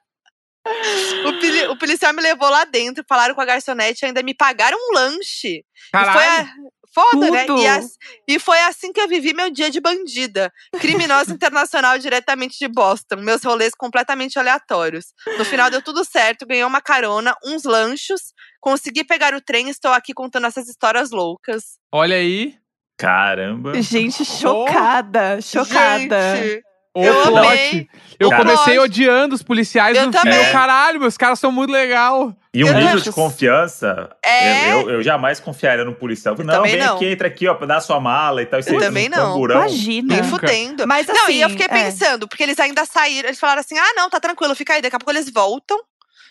O, poli- o policial me levou lá dentro, falaram com a garçonete, ainda me pagaram um lanche. E foi Caralho. a- Foda, né? Tudo. E, as- e foi assim que eu vivi meu dia de bandida. Criminosa internacional diretamente de Boston. Meus rolês completamente aleatórios. No final deu tudo certo, ganhei uma carona, uns lanchos, consegui pegar o trem e estou aqui contando essas histórias loucas. Olha aí. Caramba. Gente, chocada, chocada. Gente, O Eu plot. amei. Eu Cara. comecei Plot. odiando os policiais Eu no filme. também. Eu, Caralho, meus caras são muito legal. E um Eu nível de confiança, É. eu, eu- eu jamais confiaria no policial. Não, também vem não. aqui, entra aqui, ó, pra dar sua mala e tal. e você entra também não. camburão. Imagina. nem fudendo. Mas assim, não, e eu fiquei é. pensando, porque eles ainda saíram, eles falaram assim: ah, não, tá tranquilo, fica aí. Daqui a pouco eles voltam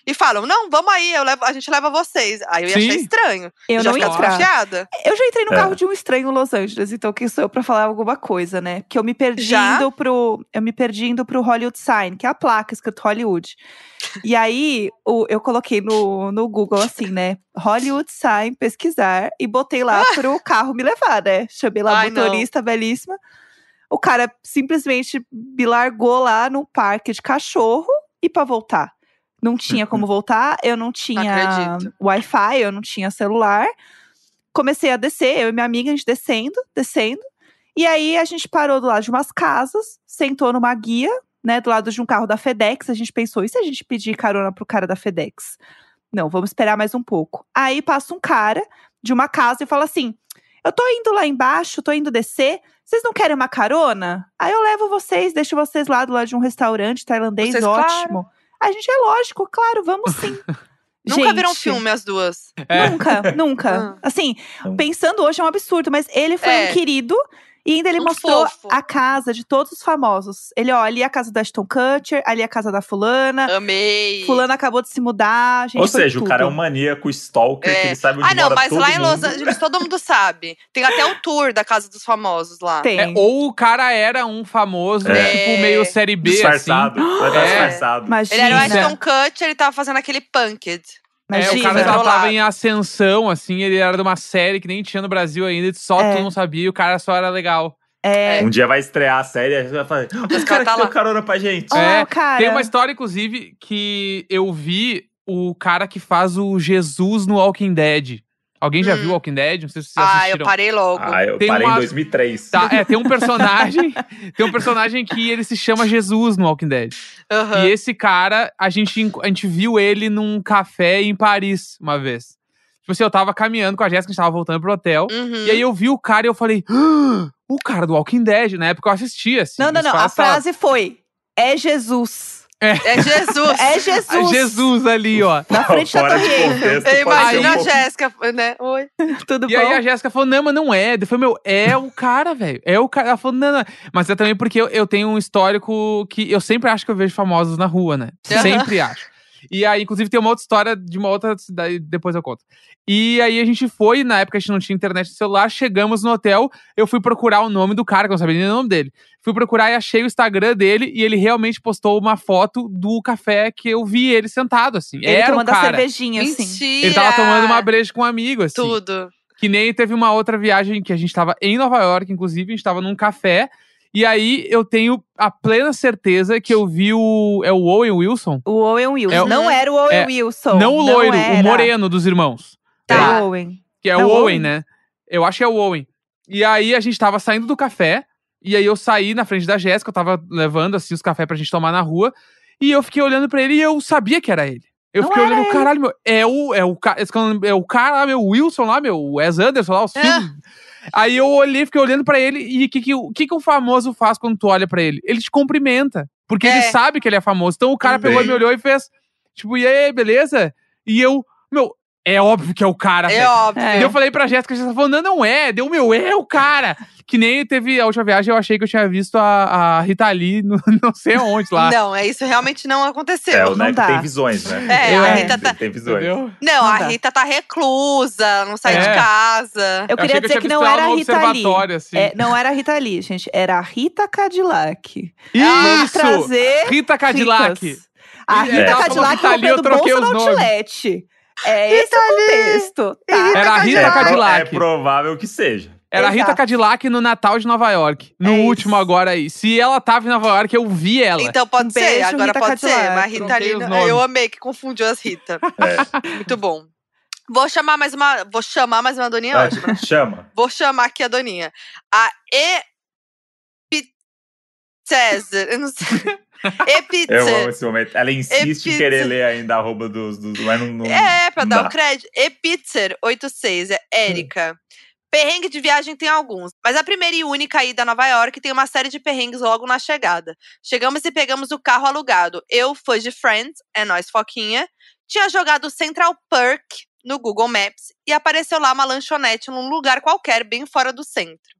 e falam: não, vamos aí, eu levo, a gente leva vocês. Aí eu ia Sim. achar estranho. Eu já não ia desconfiada. Eu já entrei no É. carro de um estranho em Los Angeles, então quem sou eu pra falar alguma coisa, né? Porque eu me perdi Já? indo pro. Eu me perdi indo pro Hollywood Sign, que é a placa escrito Hollywood. E aí, o- eu coloquei no, no Google assim, né? Hollywood Sign, pesquisar, e botei lá pro carro me levar, né? Chamei lá Ai, a motorista belíssima. O cara simplesmente me largou lá num parque de cachorro e pra voltar. Não tinha como voltar, eu não tinha. Wi-Fi, eu não tinha celular. Comecei a descer, eu e minha amiga, a gente descendo, descendo. E aí a gente parou do lado de umas casas, sentou numa guia, né, do lado de um carro da FedEx. A gente pensou, e se a gente pedir carona pro cara da FedEx? Não, vamos esperar mais um pouco. Aí passa um cara de uma casa e fala assim: Eu tô indo lá embaixo, tô indo descer. Vocês não querem uma carona? Aí eu levo vocês, deixo vocês lá do lado de um restaurante tailandês Vocês, ótimo. A gente é lógico, claro, vamos sim. Nunca viram um Gente, filme, as duas. É. Nunca, nunca. Ah. Assim, Hum. pensando hoje é um absurdo, mas ele foi É. um querido. E ainda ele Um mostrou fofo. a casa de todos os famosos. Ele, ó, ali é a casa da Ashton Kutcher, ali é a casa da fulana. Amei. Fulana acabou de se mudar. Gente, Ou seja, o cara é um tudo. maníaco stalker É. que ele sabe onde Ah, não, mora mas todo lá em Los mundo. Angeles todo mundo sabe. Tem até o tour da Casa dos Famosos lá. Tem. É, ou o cara era um famoso, É. tipo, meio série B, assim. Disfarçado. É. disfarçado. Imagina. Ele era o. Ashton Kutcher, ele tava fazendo aquele punked. É, o Imagina. cara já tava em ascensão, assim, ele era de uma série que nem tinha no Brasil ainda, só É. tu não sabia, e o cara só era legal. É. Um dia vai estrear a série e vai falar: Esse cara tá que deu carona pra gente. É, cara. Tem uma história, inclusive, que eu vi o cara que faz o Jesus no Walking Dead. Alguém já Hum. viu Walking Dead? Não sei se vocês Ah, eu assistiram. parei logo. Ah, eu Tem parei uma- em 2003. Tá, é, tem um personagem, tem um personagem que ele se chama Jesus no Walking Dead. Aham. E esse cara, a gente, a gente viu ele num café em Paris uma vez. Tipo assim, eu tava caminhando com a Jéssica, a gente tava voltando pro hotel. Uhum. E aí eu vi o cara e eu falei, "Ah, o cara do Walking Dead, na época eu assistia, assim. Não, não, não. A frase foi: É Jesus. É Jesus. É Jesus. Jesus ali, ó. Na frente da Torre Eiffel. um a Jéssica, né? Oi. Tudo E bom? aí a Jéssica falou, não, mas não é. Eu falei, meu, é o cara, velho. É o cara. Ela falou, não, não. Mas é também porque eu, eu tenho um histórico que eu sempre acho que eu vejo famosos na rua, né? Sempre acho. E aí, inclusive, tem uma outra história de uma outra cidade, depois eu conto. E aí a gente foi, na época a gente não tinha internet no celular, chegamos no hotel, eu fui procurar o nome do cara, que eu não sabia nem o nome dele. Fui procurar e achei o Instagram dele, e ele realmente postou uma foto do café que eu vi ele sentado, assim. Ele Era o tomando a cara. cervejinha, assim. Mentira. Ele tava tomando uma breja com um amigo, assim. Tudo. Que nem teve uma outra viagem que a gente tava em Nova York, inclusive, a gente tava num café. E aí eu tenho a plena certeza que eu vi o. É o Owen Wilson? O Owen Wilson. É o- não era o Owen é, Wilson. não o loiro, o era. moreno dos irmãos. Tá. o Owen. Que é É o o Owen, Owen? né? Eu acho que é o Owen. E aí a gente tava saindo do café. E aí eu saí na frente da Jéssica, eu tava levando assim os cafés pra gente tomar na rua. E eu fiquei olhando pra ele e eu sabia que era ele. Eu Não fiquei olhando, ele. caralho, meu, é o, é o, esse cara- é o cara lá, meu, o Wilson lá, meu, o Wes Anderson lá, os É. Aí eu olhei, fiquei olhando pra ele e o que, que, o que, que o famoso faz quando tu olha pra ele? Ele te cumprimenta. Porque ele É. sabe que ele é famoso. Então o cara Uhum. pegou e me olhou e fez, tipo, e aí, beleza? E eu, meu, é óbvio que é o cara, É velho. óbvio. É. E eu falei pra Jéssica, a Jéssica falou, não, não é. Deu, meu, é o cara. Que nem teve a última viagem, eu achei que eu tinha visto a, a Rita Lee no, não sei onde lá. Não, é isso realmente não aconteceu. É, o não Neco dá. tem visões, né? É, a Tem- Rita tá- Tem visões. Entendeu? Não, Não a dá. Rita tá reclusa, não sai de É. casa. Eu Eu queria achei dizer eu que tinha não visto era a Rita Lee. observatório, assim. É, não era a Rita Lee, gente. Era a Rita Cadillac. Vamos Isso! trazer Rita Cadillac. Ritas. A É. Rita falou Cadillac eu roubando troquei bolsa no outlet. É esse o contexto. Tá? Era a Rita É, pro- Cadillac. é provável que seja. Era a Rita Exato. Cadillac no Natal de Nova York. No É último isso. agora aí. Se ela tava em Nova York, eu vi ela. Então pode Um ser, beijo, agora Rita pode ser. Cadillac. Mas a Rita Troquei ali, os eu amei que confundiu as Rita. É. Muito bom. Vou chamar mais uma. Vou chamar mais uma doninha Vai, ótima. Chama. Vou chamar aqui a doninha. A Epicéser. Eu não sei. Eu amo Epitzer. esse momento. Ela insiste em Epitzer. querer ler ainda a arroba dos. dos mas não, não, É, pra não dar dá. o crédito. Epitzer86, é Érica. Perrengue de viagem tem alguns, mas a primeira e única ida a Nova York tem uma série de perrengues logo na chegada. Chegamos e pegamos o carro alugado. Eu fui de Friends, é nós Foquinha. Tinha jogado Central Perk no Google Maps e apareceu lá uma lanchonete num lugar qualquer bem fora do centro.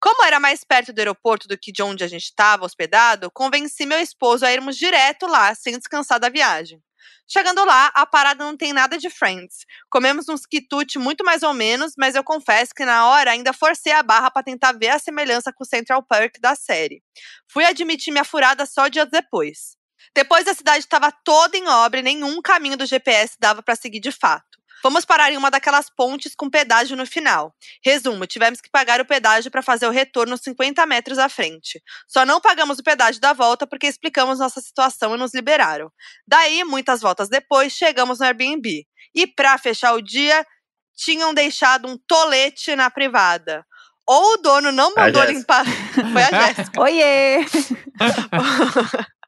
Como era mais perto do aeroporto do que de onde a gente estava hospedado, convenci meu esposo a irmos direto lá, sem descansar da viagem. Chegando lá, a parada não tem nada de Friends. Comemos uns quitute muito mais ou menos, mas eu confesso que na hora ainda forcei a barra para tentar ver a semelhança com o Central Park da série. Fui admitir minha furada só dias depois. Depois a cidade estava toda em obra e nenhum caminho do GPS dava para seguir de fato. Fomos parar em uma daquelas pontes com pedágio no final. Resumo, tivemos que pagar o pedágio para fazer o retorno 50 metros à frente. Só não pagamos o pedágio da volta porque explicamos nossa situação e nos liberaram. Daí, muitas voltas depois, chegamos no Airbnb. E para fechar o dia, tinham deixado um tolete na privada. Ou o dono não mandou limpar. Foi a Jéssica. Oiê!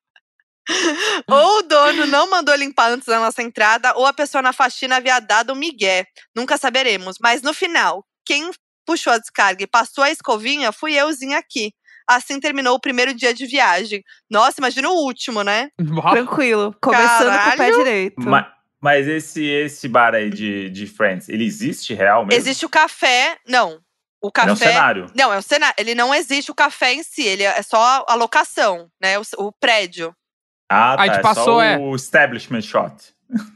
ou o dono não mandou limpar antes da nossa entrada, ou a pessoa na faxina havia dado um migué. Nunca saberemos. Mas no final, quem puxou a descarga e passou a escovinha fui euzinha aqui. Assim terminou o primeiro dia de viagem. Nossa, imagina o último, né? Tranquilo. Começando com o pé Caralho. direito. Ma- Mas, esse, esse bar aí de, de Friends, ele existe real mesmo? Existe o café. Não. O Ele É um café. cenário. Não, é um cenário. Ele não existe o café em si, ele é só a locação, né? O, o prédio. Ah, tá. A gente é passou, só é. o establishment shot.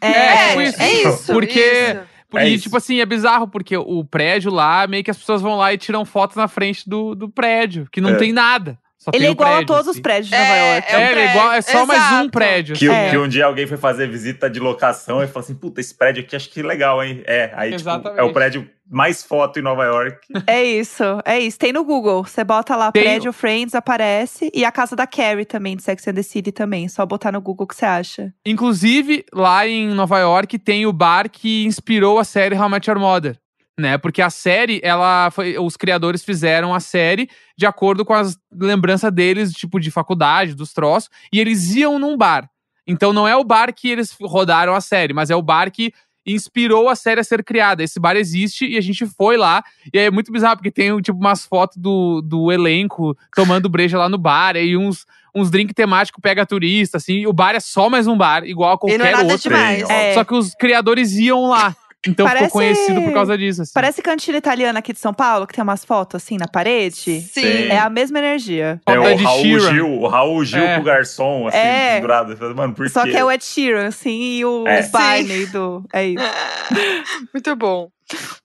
É, É, tipo isso. é isso. Porque- isso. É e, isso. tipo assim, é bizarro, porque o prédio lá, meio que as pessoas vão lá e tiram fotos na frente do, do prédio, que não É. tem nada. Só Ele tem é igual a prédio, todos os assim. prédios de É, Nova York. é um É, é igual, é só mais um Exato. prédio. Que, assim. que um dia alguém foi fazer visita de locação e falou assim: puta, esse prédio aqui acho que legal, hein? É, aí tipo, é o prédio mais foto em Nova York. É isso, é isso. Tem no Google. Você bota lá Tem- prédio Friends, aparece. E a casa da Carrie também, de Sex and the City também. Só botar no Google o que você acha. Inclusive, lá em Nova York tem o bar que inspirou a série How I Met Your Mother. Né? Porque a série, ela foi. Os criadores fizeram a série de acordo com as lembranças deles, tipo, de faculdade, dos troços, e eles iam num bar. Então não é o bar que eles rodaram a série, mas é o bar que inspirou a série a ser criada. Esse bar existe e a gente foi lá. E aí é muito bizarro, porque tem, tipo, umas fotos do, do elenco tomando breja lá no bar, e uns, uns drink temático pega turista, assim. E o bar é só mais um bar, igual a qualquer E não é nada outro. demais. É. Só que os criadores iam lá. Então Parece- ficou conhecido por causa disso. Assim. Parece cantina italiana aqui de São Paulo, que tem umas fotos assim na parede. Sim. É a mesma energia. É Foto o de Raul Sheeran. Gil, o Raul Gil É. com o garçom, assim, É. pendurado. Mano, por Só quê? que é o Ed Sheeran, assim, e o É. Barney do. É isso. Muito bom.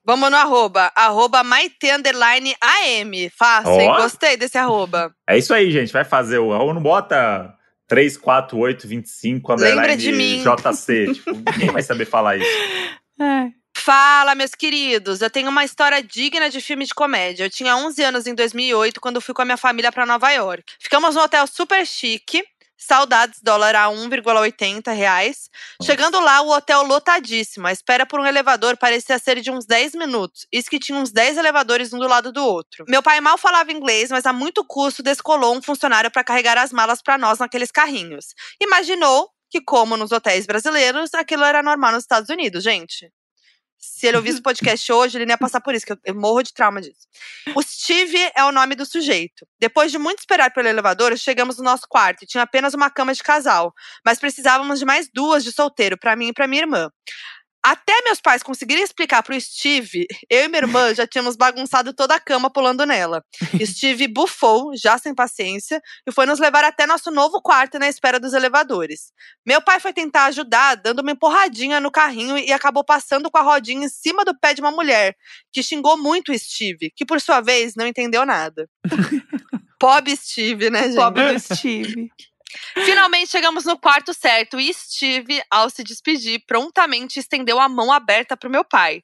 Vamos no arroba. Arroba Maite underline AM. Fácil, hein? Ó. Gostei desse arroba. É isso aí, gente. Vai fazer o Raul, não bota 3, 4, 8, 25, Lembra underline de mim. JC. tipo, ninguém vai saber falar isso. É. Fala, meus queridos. Eu tenho uma história digna de filme de comédia. Eu tinha 11 anos em 2008 quando fui com a minha família para Nova York. Ficamos num hotel super chique. Saudades, dólar a 1,80 reais. Chegando lá, o hotel lotadíssimo. A espera por um elevador parecia ser de uns 10 minutos. Isso que tinha uns 10 elevadores um do lado do outro. Meu pai mal falava inglês, mas a muito custo descolou um funcionário para carregar as malas para nós naqueles carrinhos. Imaginou que, como nos hotéis brasileiros, aquilo era normal nos Estados Unidos, gente. Se ele ouvisse o podcast hoje, ele não ia passar por isso, que eu, eu morro de trauma disso. O Steve é o nome do sujeito. Depois de muito esperar pelo elevador, chegamos no nosso quarto e tinha apenas uma cama de casal, mas precisávamos de mais duas de solteiro, para mim e para minha irmã. Até meus pais conseguirem explicar pro Steve, eu e minha irmã já tínhamos bagunçado toda a cama pulando nela. Steve bufou, já sem paciência, e foi nos levar até nosso novo quarto na espera dos elevadores. Meu pai foi tentar ajudar, dando uma empurradinha no carrinho e acabou passando com a rodinha em cima do pé de uma mulher, que xingou muito o Steve, que por sua vez não entendeu nada. Pobre Steve, né, gente? Pobre do Steve. Finalmente chegamos no quarto certo e Steve, ao se despedir, prontamente estendeu a mão aberta pro meu pai.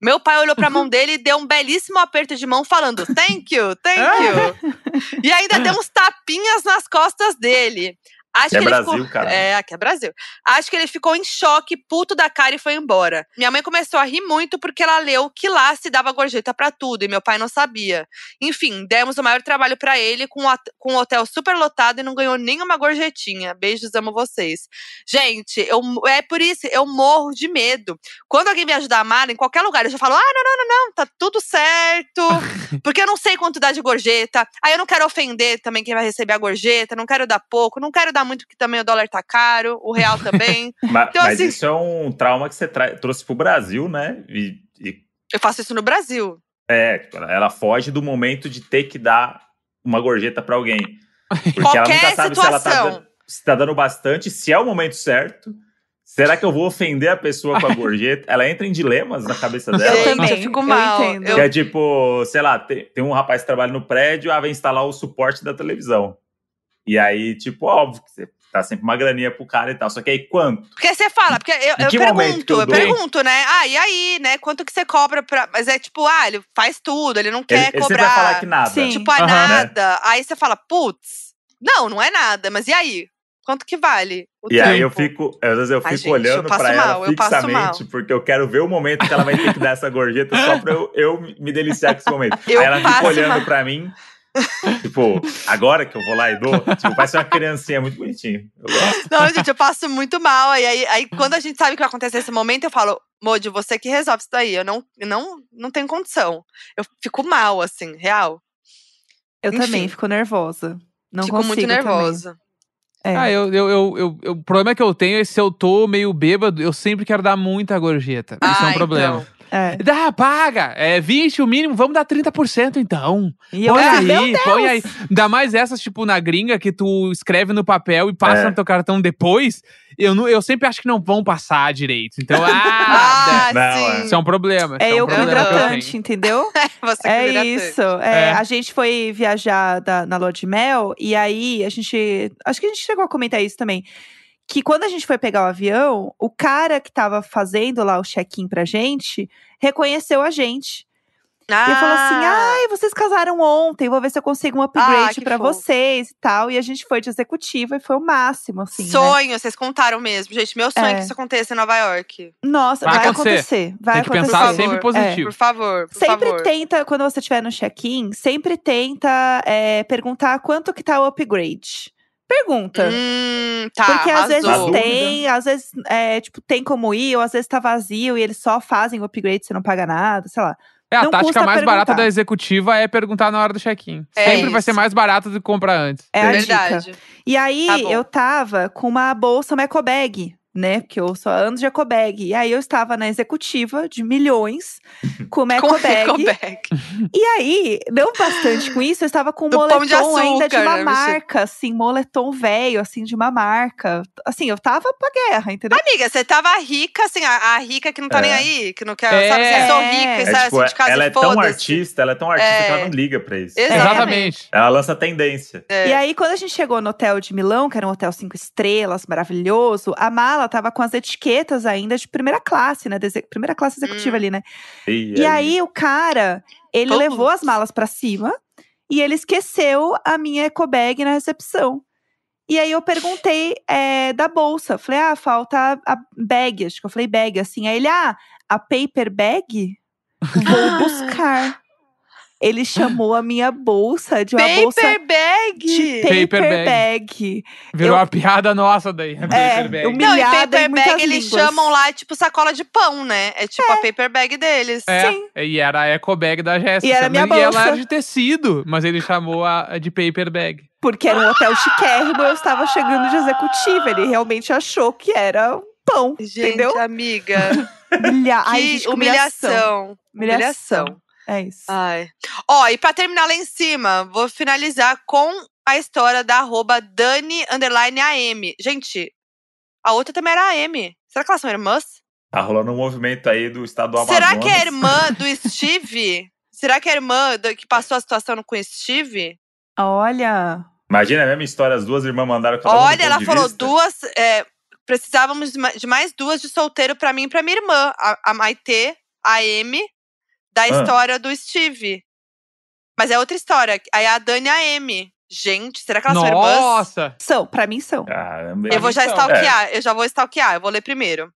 Meu pai olhou pra mão dele e deu um belíssimo aperto de mão, falando thank you, thank you. E ainda deu uns tapinhas nas costas dele. Acho Que é ele Brasil, ficou... cara. É, aqui é Brasil. Acho que ele ficou em choque, puto da cara e foi embora. Minha mãe começou a rir muito porque ela leu que lá se dava gorjeta pra tudo e meu pai não sabia. Enfim, demos o maior trabalho pra ele com, com um hotel super lotado e não ganhou nenhuma gorjetinha. Beijos, amo vocês. Gente, eu, é por isso, eu morro de medo. Quando alguém me ajudar a mala, em qualquer lugar, eu já falo: ah, não, não, não, não, tá tudo certo. Porque eu não sei quanto dá de gorjeta. Aí eu não quero ofender também quem vai receber a gorjeta, não quero dar pouco, não quero dar muito porque também o dólar tá caro, o real também. Ma- Então, mas assim- isso é um trauma que você tra- trouxe pro Brasil, né? E, e- eu faço isso no Brasil. é, tipo, ela- ela foge do momento de ter que dar uma gorjeta pra alguém. Porque ela Qualquer nunca sabe se ela tá, situação. dando- se tá dando bastante, se é o momento certo. Será que eu vou ofender a pessoa com a gorjeta? Ela entra em dilemas na cabeça Eu dela. Gente, também. eu fico mal. entendo. Eu- Que é tipo, sei lá, tem, tem um rapaz que trabalha no prédio, ah, vai instalar o suporte da televisão. E aí, tipo, óbvio que você tá sempre uma graninha pro cara e tal. Só que aí quanto? Porque você fala, porque eu, eu pergunto, eu eu, pergunto, né? Ah, e aí, né? Quanto que você cobra pra. Mas é tipo, ah, ele faz tudo, ele não Ele, quer ele cobrar. vai falar que nada. Sim. Tipo, ah, Aham. nada. Aí você fala, putz, não, não é nada, mas e aí? Quanto que vale? O E aí eu tempo? fico, às vezes eu Ai, fico gente, olhando eu pra ela eu fixamente, mal. porque eu quero ver o momento que ela vai ter que dar essa gorjeta só pra eu, eu me deliciar com esse momento. Eu aí ela fica olhando mal. pra mim, tipo, agora que eu vou lá e dou, tipo, parece uma criancinha muito bonitinho. Eu gosto. Não, gente, eu passo muito mal. E aí, aí, quando a gente sabe que vai acontecer esse momento, eu falo, Modi, você que resolve isso daí. Eu não, eu não, não tenho condição. Eu fico mal, assim, real. Eu Enfim. também fico nervosa. Não fico consigo muito também. nervosa. É. Ah, eu, eu, eu, eu- eu- o problema que eu tenho é se eu tô meio bêbado, eu sempre quero dar muita gorjeta. Isso é Ah, um problema. então. É. Dá, paga! É 20 o mínimo, vamos dar 30% então. E eu Põe meu aí, põe aí. Ainda mais essas, tipo, na gringa, que tu escreve no papel e passa É. no teu cartão depois. Eu, não, eu sempre acho que não vão passar direito. Então, ah, Ah, Não, sim. isso é um problema. É um eu com que eu hidratante, entendeu? Você que É vira isso. É, É. A gente foi viajar da- na lua de mel e aí a gente. Acho que a gente chegou a comentar isso também. Que quando a gente foi pegar o avião, o cara que tava fazendo lá o check-in pra gente reconheceu a gente. E falou assim: Ah, ai, vocês casaram ontem, vou ver se eu consigo um upgrade que pra fofo. vocês e tal. E a gente foi de executiva e foi o máximo, assim. né? sonho, vocês contaram mesmo. Gente, meu sonho é É. que isso aconteça em Nova York. Nossa, Vai vai, acontecer. acontecer. Vai Tem que acontecer. pensar sempre positivo. Por favor, por Sempre favor. tenta, quando você estiver no check-in, sempre tenta é, perguntar quanto que tá o upgrade. Pergunta. Hum, tá, Porque às vezes arrasou. tem, às vezes, é, tipo, tem como ir, ou às vezes tá vazio e eles só fazem o upgrade, você não paga nada, sei lá. É, a Não tática custa mais barata perguntar. da executiva é perguntar na hora do check-in. É Sempre vai ser isso. mais barato do que comprar antes. É a Verdade. dica. E aí, Tá eu tava com uma bolsa uma eco bag, né? Porque eu sou há anos bag. E aí, eu estava na executiva de milhões com bag. Ecobag. E aí, não bastante com isso, eu estava com um pão de moletom ainda de açúcar, uma né, marca, assim, moletom velho, assim, de uma marca. Assim, eu tava pra guerra, entendeu? Amiga, você tava rica, assim, a, a rica que não tá É. nem aí, que não quer, É. sabe, você sou É. rica, É, é tipo, assim de casa ela é tão artista, ela é tão artista É. que ela não liga pra isso. Exatamente. Exatamente. Ela lança tendência. É. E aí, quando a gente chegou no hotel de Milão, que era um hotel cinco estrelas, maravilhoso, a mala tava com as etiquetas ainda de primeira classe, né? primeira classe executiva Hum. ali, né? E, E aí, o cara, ele levou as malas pra cima e ele esqueceu a minha eco bag na recepção. E aí eu perguntei é, da bolsa. Falei, ah, falta a, a bag. Acho que eu falei bag, assim. Aí ele, ah, a paper bag? Vou buscar. Ele chamou a minha bolsa de uma bolsa Paper bag! de Paper paper, bag. bag. Virou Eu- uma piada nossa daí. a É, paper bag. Não, e paper bag eles línguas. chamam lá, tipo, sacola de pão, né? É tipo a paper bag deles. É, Sim. e era a eco bag da Jéssica. E era minha E ela bolsa. era de tecido, mas ele chamou a, de paper bag. Porque era um hotel chiquérrimo, eu estava chegando de executiva. Ele realmente achou que era pão, Gente, entendeu? amiga, Humilha... Ai, gente, humilhação. humilhação. Humilhação. É isso. Ai. Ó, e pra terminar lá em cima, vou finalizar com a história da arroba Dani underline AM. Gente, a outra também era AM. Será que elas são irmãs? Tá rolando um movimento aí do estado do Amazonas. Será que é a irmã do Steve? Será que é a irmã do- que passou a situação com o Steve? Olha. Imagina a mesma história, as duas irmãs mandaram cada Olha, ela falou vista. duas. é, precisávamos de ma- de mais duas de solteiro pra mim e pra minha irmã. A, a Maitê, a Amy, da Ah. história do Steve. Mas é outra história. Aí a Dani e a Amy. Gente, será que elas são irmãs? Nossa! São, pra mim são. Caramba. Eu vou já Então, stalkear, eu já vou stalkear, eu vou ler primeiro.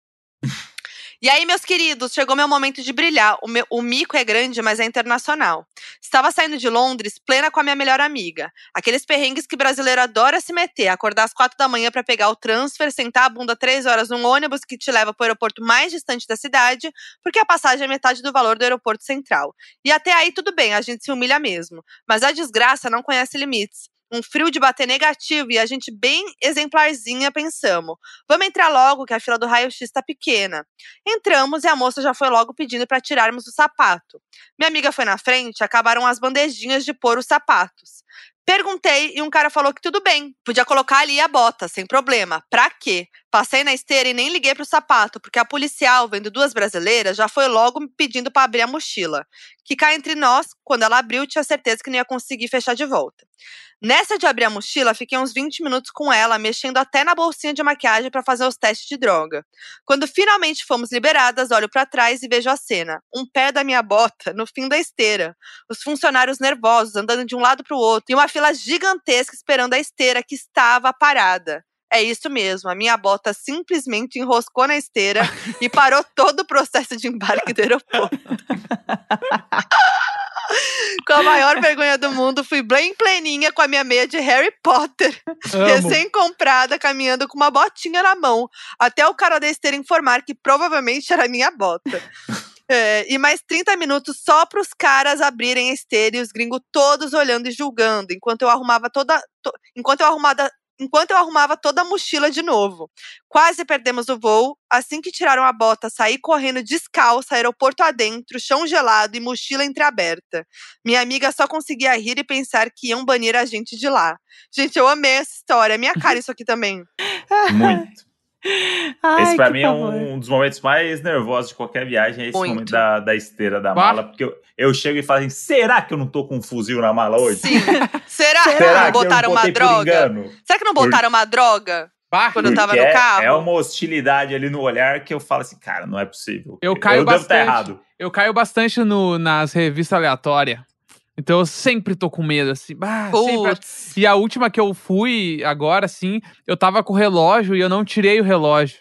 E aí, meus queridos, chegou meu momento de brilhar. O, meu- o mico é grande, mas é internacional. Estava saindo de Londres, plena com a minha melhor amiga. Aqueles perrengues que brasileiro adora se meter. Acordar às quatro da manhã para pegar o transfer, sentar a bunda três horas num ônibus que te leva para o aeroporto mais distante da cidade, porque a passagem é metade do valor do aeroporto central. E até aí tudo bem, a gente se humilha mesmo. Mas a desgraça não conhece limites. Um frio de bater negativo e a gente bem exemplarzinha pensamos. Vamos entrar logo que a fila do raio-x tá pequena. Entramos e a moça já foi logo pedindo para tirarmos o sapato. Minha amiga foi na frente, acabaram as bandejinhas de pôr os sapatos. Perguntei e um cara falou que tudo bem, podia colocar ali a bota, sem problema. Pra quê? Passei na esteira e nem liguei pro sapato, porque a policial, vendo duas brasileiras, já foi logo me pedindo para abrir a mochila. Que cá entre nós, quando ela abriu, tinha certeza que não ia conseguir fechar de volta. Nessa de abrir a mochila, fiquei uns 20 minutos com ela, mexendo até na bolsinha de maquiagem para fazer os testes de droga. Quando finalmente fomos liberadas, olho para trás e vejo a cena. Um pé da minha bota no fim da esteira. Os funcionários nervosos andando de um lado para o outro e uma fila gigantesca esperando a esteira que estava parada. É isso mesmo, a minha bota simplesmente enroscou na esteira e parou todo o processo de embarque do aeroporto. com a maior vergonha do mundo, fui bem pleninha com a minha meia de Harry Potter, recém-comprada, caminhando com uma botinha na mão, até o cara da esteira informar que provavelmente era minha bota. É, e mais 30 minutos só para os caras abrirem a esteira e os gringos todos olhando e julgando, enquanto eu arrumava toda. to- enquanto eu arrumava. Enquanto eu arrumava toda a mochila de novo. Quase perdemos o voo. Assim que tiraram a bota, saí correndo descalça, aeroporto adentro, chão gelado e mochila entreaberta. Minha amiga só conseguia rir e pensar que iam banir a gente de lá. Gente, eu amei essa história. É minha cara isso aqui também. Muito. Ai, esse pra que mim é pavor. um dos momentos mais nervosos de qualquer viagem, é esse Muito. momento da, da esteira da mala, porque eu, eu chego e falo assim, será que eu não tô com um fuzil na mala hoje? Sim. Será, que Será não que eu botaram não uma por droga? Será que não Por- botaram uma droga? Bah, Quando eu tava no é- carro? É uma hostilidade ali no olhar que eu falo assim, cara, não é possível. Eu caio eu devo estar bastante. errado. eu caio bastante no, nas revistas aleatórias. Então eu sempre tô com medo, assim. Bah, sempre... E a última que eu fui agora, assim, eu tava com o relógio e eu não tirei o relógio.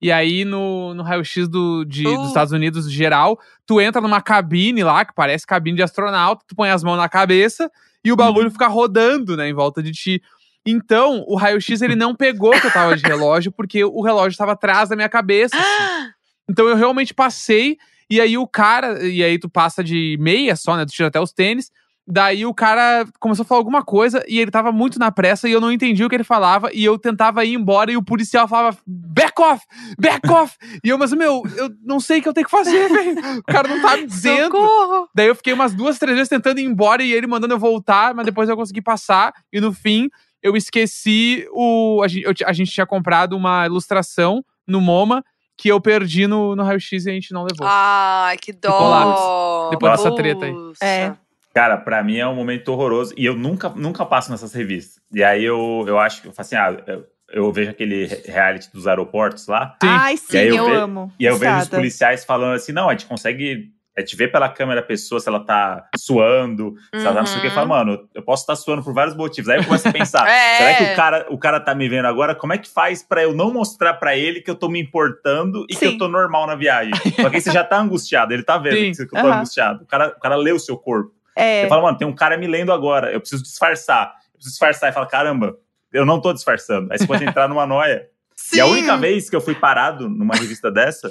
E aí, no, no raio-x do, de- Uh. dos Estados Unidos geral, tu entra numa cabine lá, que parece cabine de astronauta, tu põe as mãos na cabeça e o bagulho Uhum. fica rodando, né, em volta de ti. Então, o raio-x ele não pegou que eu tava de relógio, porque o relógio tava atrás da minha cabeça. assim. Então eu realmente passei, e aí o cara, e aí tu passa de meia só, né? Tu tira até os tênis. Daí o cara começou a falar alguma coisa e ele tava muito na pressa e eu não entendi o que ele falava. E eu tentava ir embora e o policial falava: back off, back off. e eu, mas meu, eu não sei o que eu tenho que fazer, velho. O cara não tá me dizendo. Socorro! Daí eu fiquei umas duas, três vezes tentando ir embora e ele mandando eu voltar, mas depois eu consegui passar. E no fim, eu esqueci o. A gente, eu a gente tinha comprado uma ilustração no MoMA que eu perdi no, no raio-x e a gente não levou. Ai, que Ficou lá, dó. depois dessa treta aí. É. Cara, pra mim é um momento horroroso e eu nunca, nunca passo nessas revistas. E aí eu, eu acho que eu falo assim, ah, eu, eu vejo aquele re- reality dos aeroportos lá, Sim. Ai, sim, eu eu, ve- amo. e aí eu vejo os policiais falando assim, não, a gente consegue é, te ver pela câmera a pessoa se ela tá suando, se ela tá não sei o que. Eu Uhum. falo, mano, eu posso estar suando por vários motivos. Aí eu começo a pensar, É. será que o cara, o cara tá me vendo agora? Como é que faz pra eu não mostrar pra ele que eu tô me importando e que Sim. eu tô normal na viagem? Porque você já tá angustiado, ele tá vendo Sim. que eu tô Aham. angustiado. O cara, o cara lê o seu corpo. É, Eu falo, mano, tem um cara me lendo agora, eu preciso disfarçar. Eu preciso disfarçar e fala, caramba, eu não tô disfarçando. Aí você pode entrar numa noia. Sim. E a única vez que eu fui parado numa revista dessa,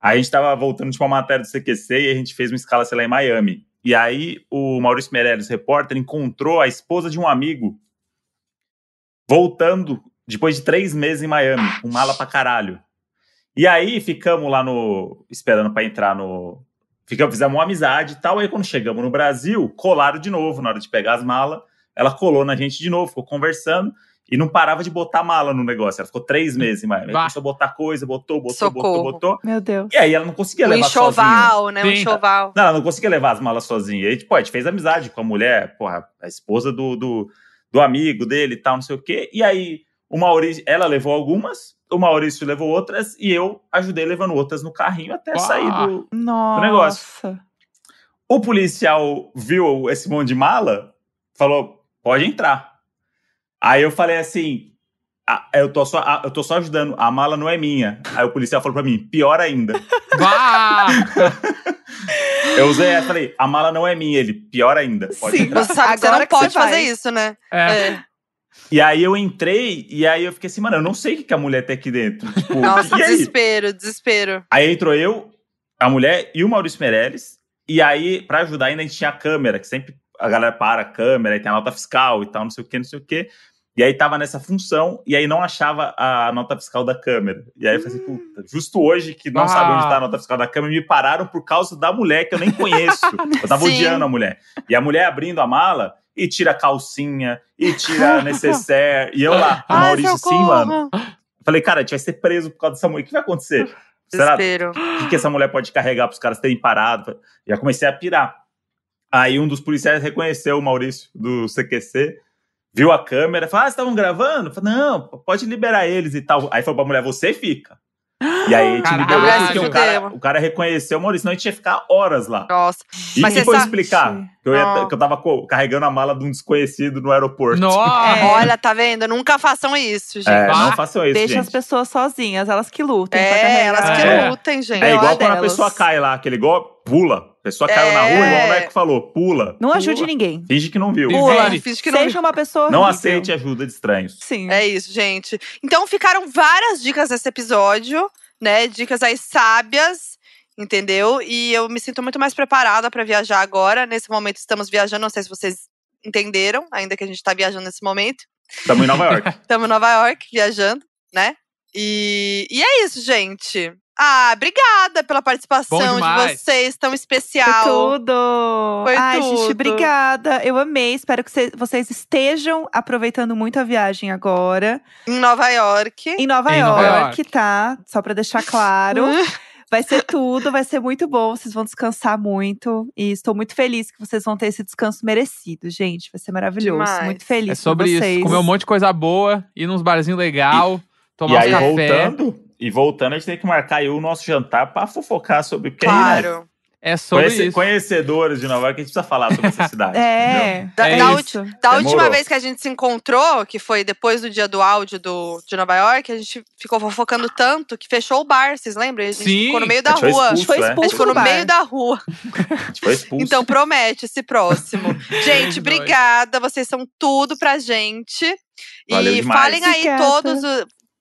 a gente tava voltando de uma matéria do CQC e a gente fez uma escala, sei lá, em Miami. E aí o Maurício Meirelles, repórter, encontrou a esposa de um amigo voltando depois de três meses em Miami, com mala pra caralho. E aí ficamos lá no. esperando pra entrar no. Ficamos, fizemos uma amizade e tal. Aí quando chegamos no Brasil, colaram de novo na hora de pegar as malas. Ela colou na gente de novo, ficou conversando e não parava de botar mala no negócio. Ela ficou três meses mais. Aí Bah. começou a botar coisa, botou, botou, Socorro. botou, botou. Meu Deus. E aí ela não conseguia Um levar sozinha. enxoval, né? Um enxoval. Não, ela não conseguia levar as malas sozinha. E aí, tipo, a gente fez amizade com a mulher, porra, a esposa do, do, do amigo dele e tal, não sei o quê. E aí, o Maurício, ela levou algumas, o Maurício levou outras, e eu ajudei levando outras no carrinho até Uau. sair do. Nossa. negócio. O policial viu esse monte de mala, falou: pode entrar. Aí eu falei assim. "Ah, eu, tô só, ah, eu tô só ajudando, a mala não é minha. Aí o policial falou pra mim, pior ainda. Eu usei essa, falei, a mala não é minha. Ele, pior ainda, pode Sim. entrar. Você sabe que você Agora não que você pode fazer isso, né? É. É. E aí eu entrei, e aí eu fiquei assim, mano, eu não sei o que, que a mulher tem aqui dentro. Tipo, Nossa, desespero, desespero. Aí entrou eu, a mulher e o Maurício Meirelles. E aí, pra ajudar, ainda a gente tinha a câmera, que sempre a galera para a câmera, e tem a nota fiscal e tal, não sei o que, não sei o que. E aí tava nessa função, e aí não achava a nota fiscal da câmera. E aí eu falei assim, puta, justo hoje que não Ah. sabe onde tá a nota fiscal da câmera, me pararam por causa da mulher que eu nem conheço. eu tava Sim. odiando a mulher. E a mulher abrindo a mala e tira a calcinha, e tira a necessaire. E eu lá, o Ai, Maurício assim, socorro. mano. Falei, cara, a gente vai ser preso por causa dessa mulher. O que vai acontecer? Será o que, que essa mulher pode carregar para os caras terem parado? Já comecei a pirar. Aí um dos policiais reconheceu o Maurício do CQC, viu a câmera, falou: Ah, vocês estavam gravando? Falei, não, pode liberar eles e tal. Aí falou pra mulher, você fica. E aí a gente Caralho. liberou porque o cara, o cara reconheceu o Maurício, senão a gente ia ficar horas lá. Nossa. E Mas foi sabe- explicar que eu, ia- que eu tava carregando a mala de um desconhecido no aeroporto. Nossa! É. Olha, tá vendo? Nunca façam isso, gente. É, não façam isso, Deixa gente. as pessoas sozinhas, elas que lutem. É, elas que É. lutem, gente. É igual quando a delas. pessoa cai lá, aquele igual, pula. A pessoa caiu na É. rua, igual o Neco falou, pula. Não ajude Pula. ninguém. Finge que não viu. Pula. Vive. finge que não Seja uma pessoa Não horrível. aceite ajuda de estranhos. Sim. É isso, gente. Então ficaram várias dicas nesse episódio, né? Dicas aí sábias, entendeu? E eu me sinto muito mais preparada pra viajar agora. Nesse momento estamos viajando, não sei se vocês entenderam, ainda que a gente tá viajando nesse momento. Estamos em Nova York. Estamos em Nova York viajando, né? E, e é isso, gente. Ah, obrigada pela participação de vocês, tão Foi especial. tudo! Foi Ai, tudo. gente, obrigada. Eu amei. Espero que cê- vocês estejam aproveitando muito a viagem agora. Em Nova York. Em Nova, Em York, Nova York. tá? Só pra deixar claro. Vai ser tudo, vai ser muito bom. Vocês vão descansar muito. E estou muito feliz que vocês vão ter esse descanso merecido, gente. Vai ser maravilhoso. Demais. Muito feliz É sobre por vocês. isso. Comer um monte de coisa boa, ir nos barzinhos legal, e tomar aí, um café. voltando, e voltando, a gente tem que marcar aí o nosso jantar pra fofocar sobre. Aí, né, Claro. É sobre conhece- isso. conhecedores de Nova York, a gente precisa falar sobre essa cidade. entendeu? É, Da- é da isso. Da última vez que a gente se encontrou, que foi depois do dia do áudio do, de Nova York, a gente ficou fofocando tanto que fechou o bar, vocês lembram? A gente Sim. ficou no meio A da gente foi rua. A gente foi Expulso, é. A gente expulso ficou no bar. meio da rua. A gente foi expulso. Então promete esse próximo. Gente, Nós. obrigada. Vocês são tudo pra gente. Valeu e demais. falem aí Obrigada. todos.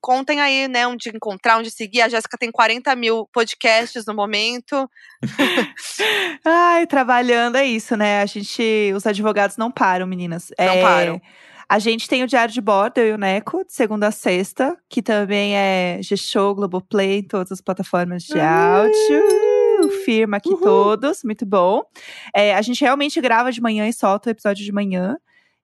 Contem aí, né, onde encontrar, onde seguir. A Jéssica tem 40 mil podcasts no momento. Ai, trabalhando é isso, né? A gente, os advogados não param, meninas. Não É, param. A gente tem o Diário de Bordo, eu e o Neco, de segunda a sexta, que também é G-Show, Globoplay, em todas as plataformas de áudio. Firma aqui todos, muito bom. É, a gente realmente grava de manhã e solta o episódio de manhã.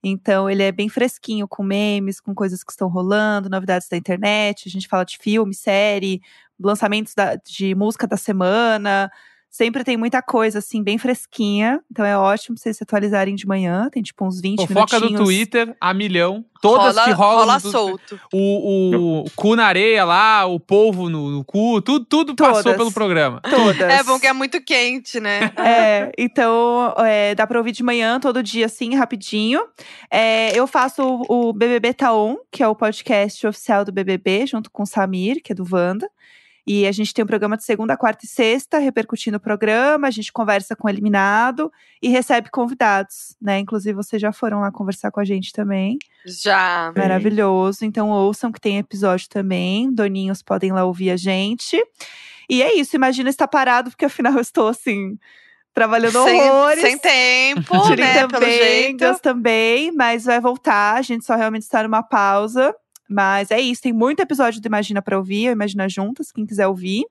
Então, ele é bem fresquinho, com memes, com coisas que estão rolando, novidades da internet. A gente fala de filme, série, lançamentos da- de música da semana. Sempre tem muita coisa, assim, bem fresquinha. Então é ótimo pra vocês se atualizarem de manhã. Tem, tipo, uns 20 Fofoca do minutinhos. Twitter, a milhão. Todas rola, que rolam. rola Twitter. solto. O, o cu na areia lá, o polvo no, no cu, tudo, tudo passou Todas. pelo programa. Todas. É bom que é muito quente, né? É, então é, dá pra ouvir de manhã, todo dia, assim, rapidinho. É, eu faço o, o BBB Tá On, que é o podcast oficial do BBB, junto com o Samir, que é do Wanda. E a gente tem um programa de segunda, quarta e sexta, repercutindo o programa. A gente conversa com o eliminado e recebe convidados, né? Inclusive, vocês já foram lá conversar com a gente também. Já. Maravilhoso. Então ouçam que tem episódio também. Doninhos podem lá ouvir a gente. E é isso. Imagina estar parado, porque afinal eu estou assim, trabalhando Sem, horrores. sem tempo, né? Também. Deus também, mas vai voltar. A gente só realmente está numa pausa. Mas é isso, tem muito episódio do Imagina pra ouvir, ou Imagina Juntas, quem quiser ouvir.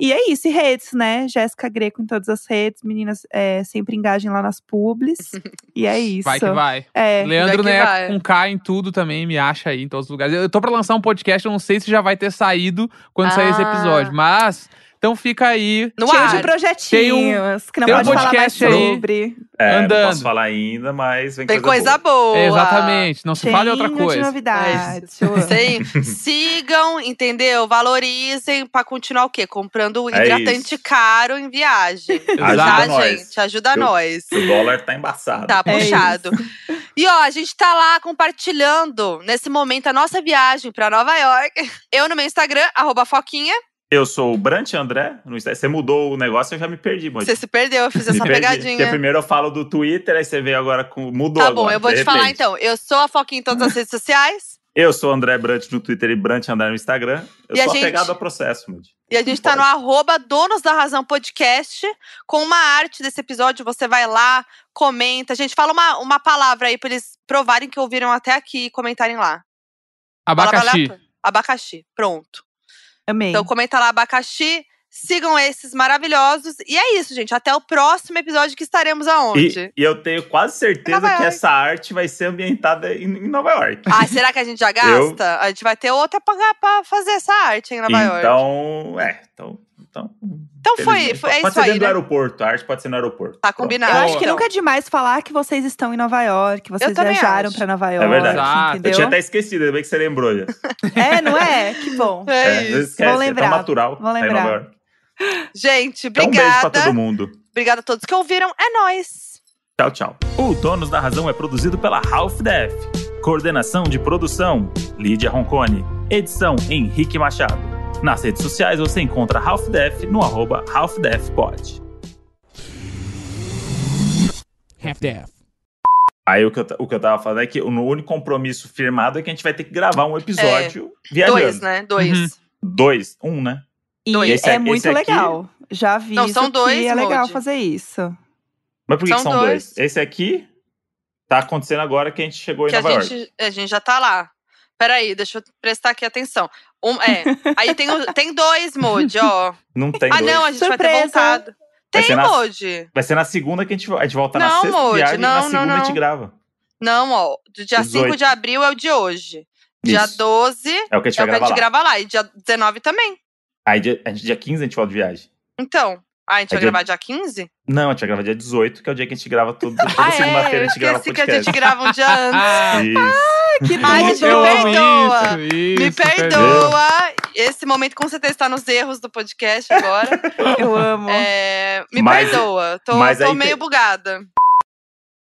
E é isso, e redes, né? Jéssica Greco em todas as redes, meninas é, sempre engajem lá nas publis. e é isso. Vai que vai. É, Leandro, Vai né, vai. com K em tudo também, me acha aí em todos os lugares. Eu tô pra lançar um podcast, eu não sei se já vai ter saído quando sair esse Ah. episódio, mas então fica aí. No cheio ar. de projetinhos, que não tem um pode falar mais podcast aí. sobre. É, Andando. Não posso falar ainda, mas vem Tem coisa, coisa boa. boa. Exatamente, não se fale outra de coisa. novidades. eu amo. Sim. Sigam, entendeu? Valorizem pra continuar o quê? Comprando É hidratante isso. caro em viagem. Ajuda tá, nós. gente? Ajuda Eu- nós. O dólar tá embaçado. Tá É puxado. E ó, a gente tá lá compartilhando nesse momento a nossa viagem pra Nova York. Eu no meu Instagram, arroba Foquinha. Eu sou o Brant André. Você mudou o negócio, eu já me perdi, mano. Você se perdeu, eu fiz essa perdi. Porque pegadinha. primeiro eu falo do Twitter, aí você veio agora com. Mudou Tá bom, agora, eu vou te falar repente. então. Eu sou a Foquinha em todas as redes sociais. Eu sou o André Brant no Twitter e Brant André no Instagram. Eu E a sou gente- apegado ao processo, Moody. E a gente tá no arroba Donos da Razão Podcast com uma arte desse episódio. Você vai lá, comenta. A gente fala uma, uma palavra aí pra eles provarem que ouviram até aqui e comentarem lá. Abacaxi. Abacaxi. Pronto. Amei. Então comenta lá abacaxi. Sigam esses maravilhosos. E é isso, gente. Até o próximo episódio que estaremos aonde? E, e eu tenho quase certeza Nova que York. essa arte vai ser ambientada em, em Nova York. Ah, será que a gente já gasta? A gente vai ter outra pra, pra fazer essa arte em Nova York. então, é. Então, então, Então foi, foi é pode isso ser aí, dentro do né? aeroporto. A arte pode ser no aeroporto. Tá Pronto. combinado. Eu acho que Então. nunca é demais falar que vocês estão em Nova York, que vocês viajaram pra Nova York. verdade. Exato. Eu tinha até esquecido, ainda bem que você lembrou já. É, não é? Que bom. É É, isso. esquece, Vou é lembrar, tão natural. vou em lembrar. Nova York. Gente, Então, um beijo pra obrigada. todo mundo. obrigada a todos que ouviram. É nóis. Tchau, tchau. O Donos da Razão é produzido pela Half Def. Coordenação de produção, Lídia Roncone. Edição, Henrique Machado. Nas redes sociais você encontra Half Def no arroba HalfDefPod. Half-Death. Aí o que, eu, o que eu tava falando é que o único compromisso firmado é que a gente vai ter que gravar um episódio viajando. Dois, né? Dois. Uhum. Dois, um, né? E Dois. Esse é muito esse aqui- legal. Já vi Não, são dois, que é legal fazer isso. Mas por que São que são dois. dois? Esse aqui tá acontecendo agora que a gente chegou em Que a Nova York. gente, a gente já tá lá. Peraí, deixa eu prestar aqui atenção. Um, é, aí tem, o- tem dois, Moody, ó. Não tem ah, dois. não, a gente vai ter Surpresa. voltado. Vai Tem, na- Moody. Vai ser na segunda que a gente, a gente volta na Não, sexta Moody, viagem e na não, segunda não, a gente não. grava. Não, ó. Do dia 5 18. de abril é o de hoje. Dia Isso. 12 É o que a gente é vai que a gravar gente lá. grava lá. E dia 19 também. Aí dia, a gente, dia 15 a gente volta de viagem. Então. Ah, a gente É vai dia- gravar dia 15? Não, a gente vai gravar dia 18, que é o dia que a gente grava tudo. Toda Ah, segunda-feira é. a Eu gente grava esqueci que a podcast. gente grava um dia antes. Ah. Que gente, me perdoa. isso, isso, Me perdoa. Esse momento com certeza está nos erros do podcast agora. Eu amo. É, me Mas- perdoa. Tô, mas tô meio tem- bugada.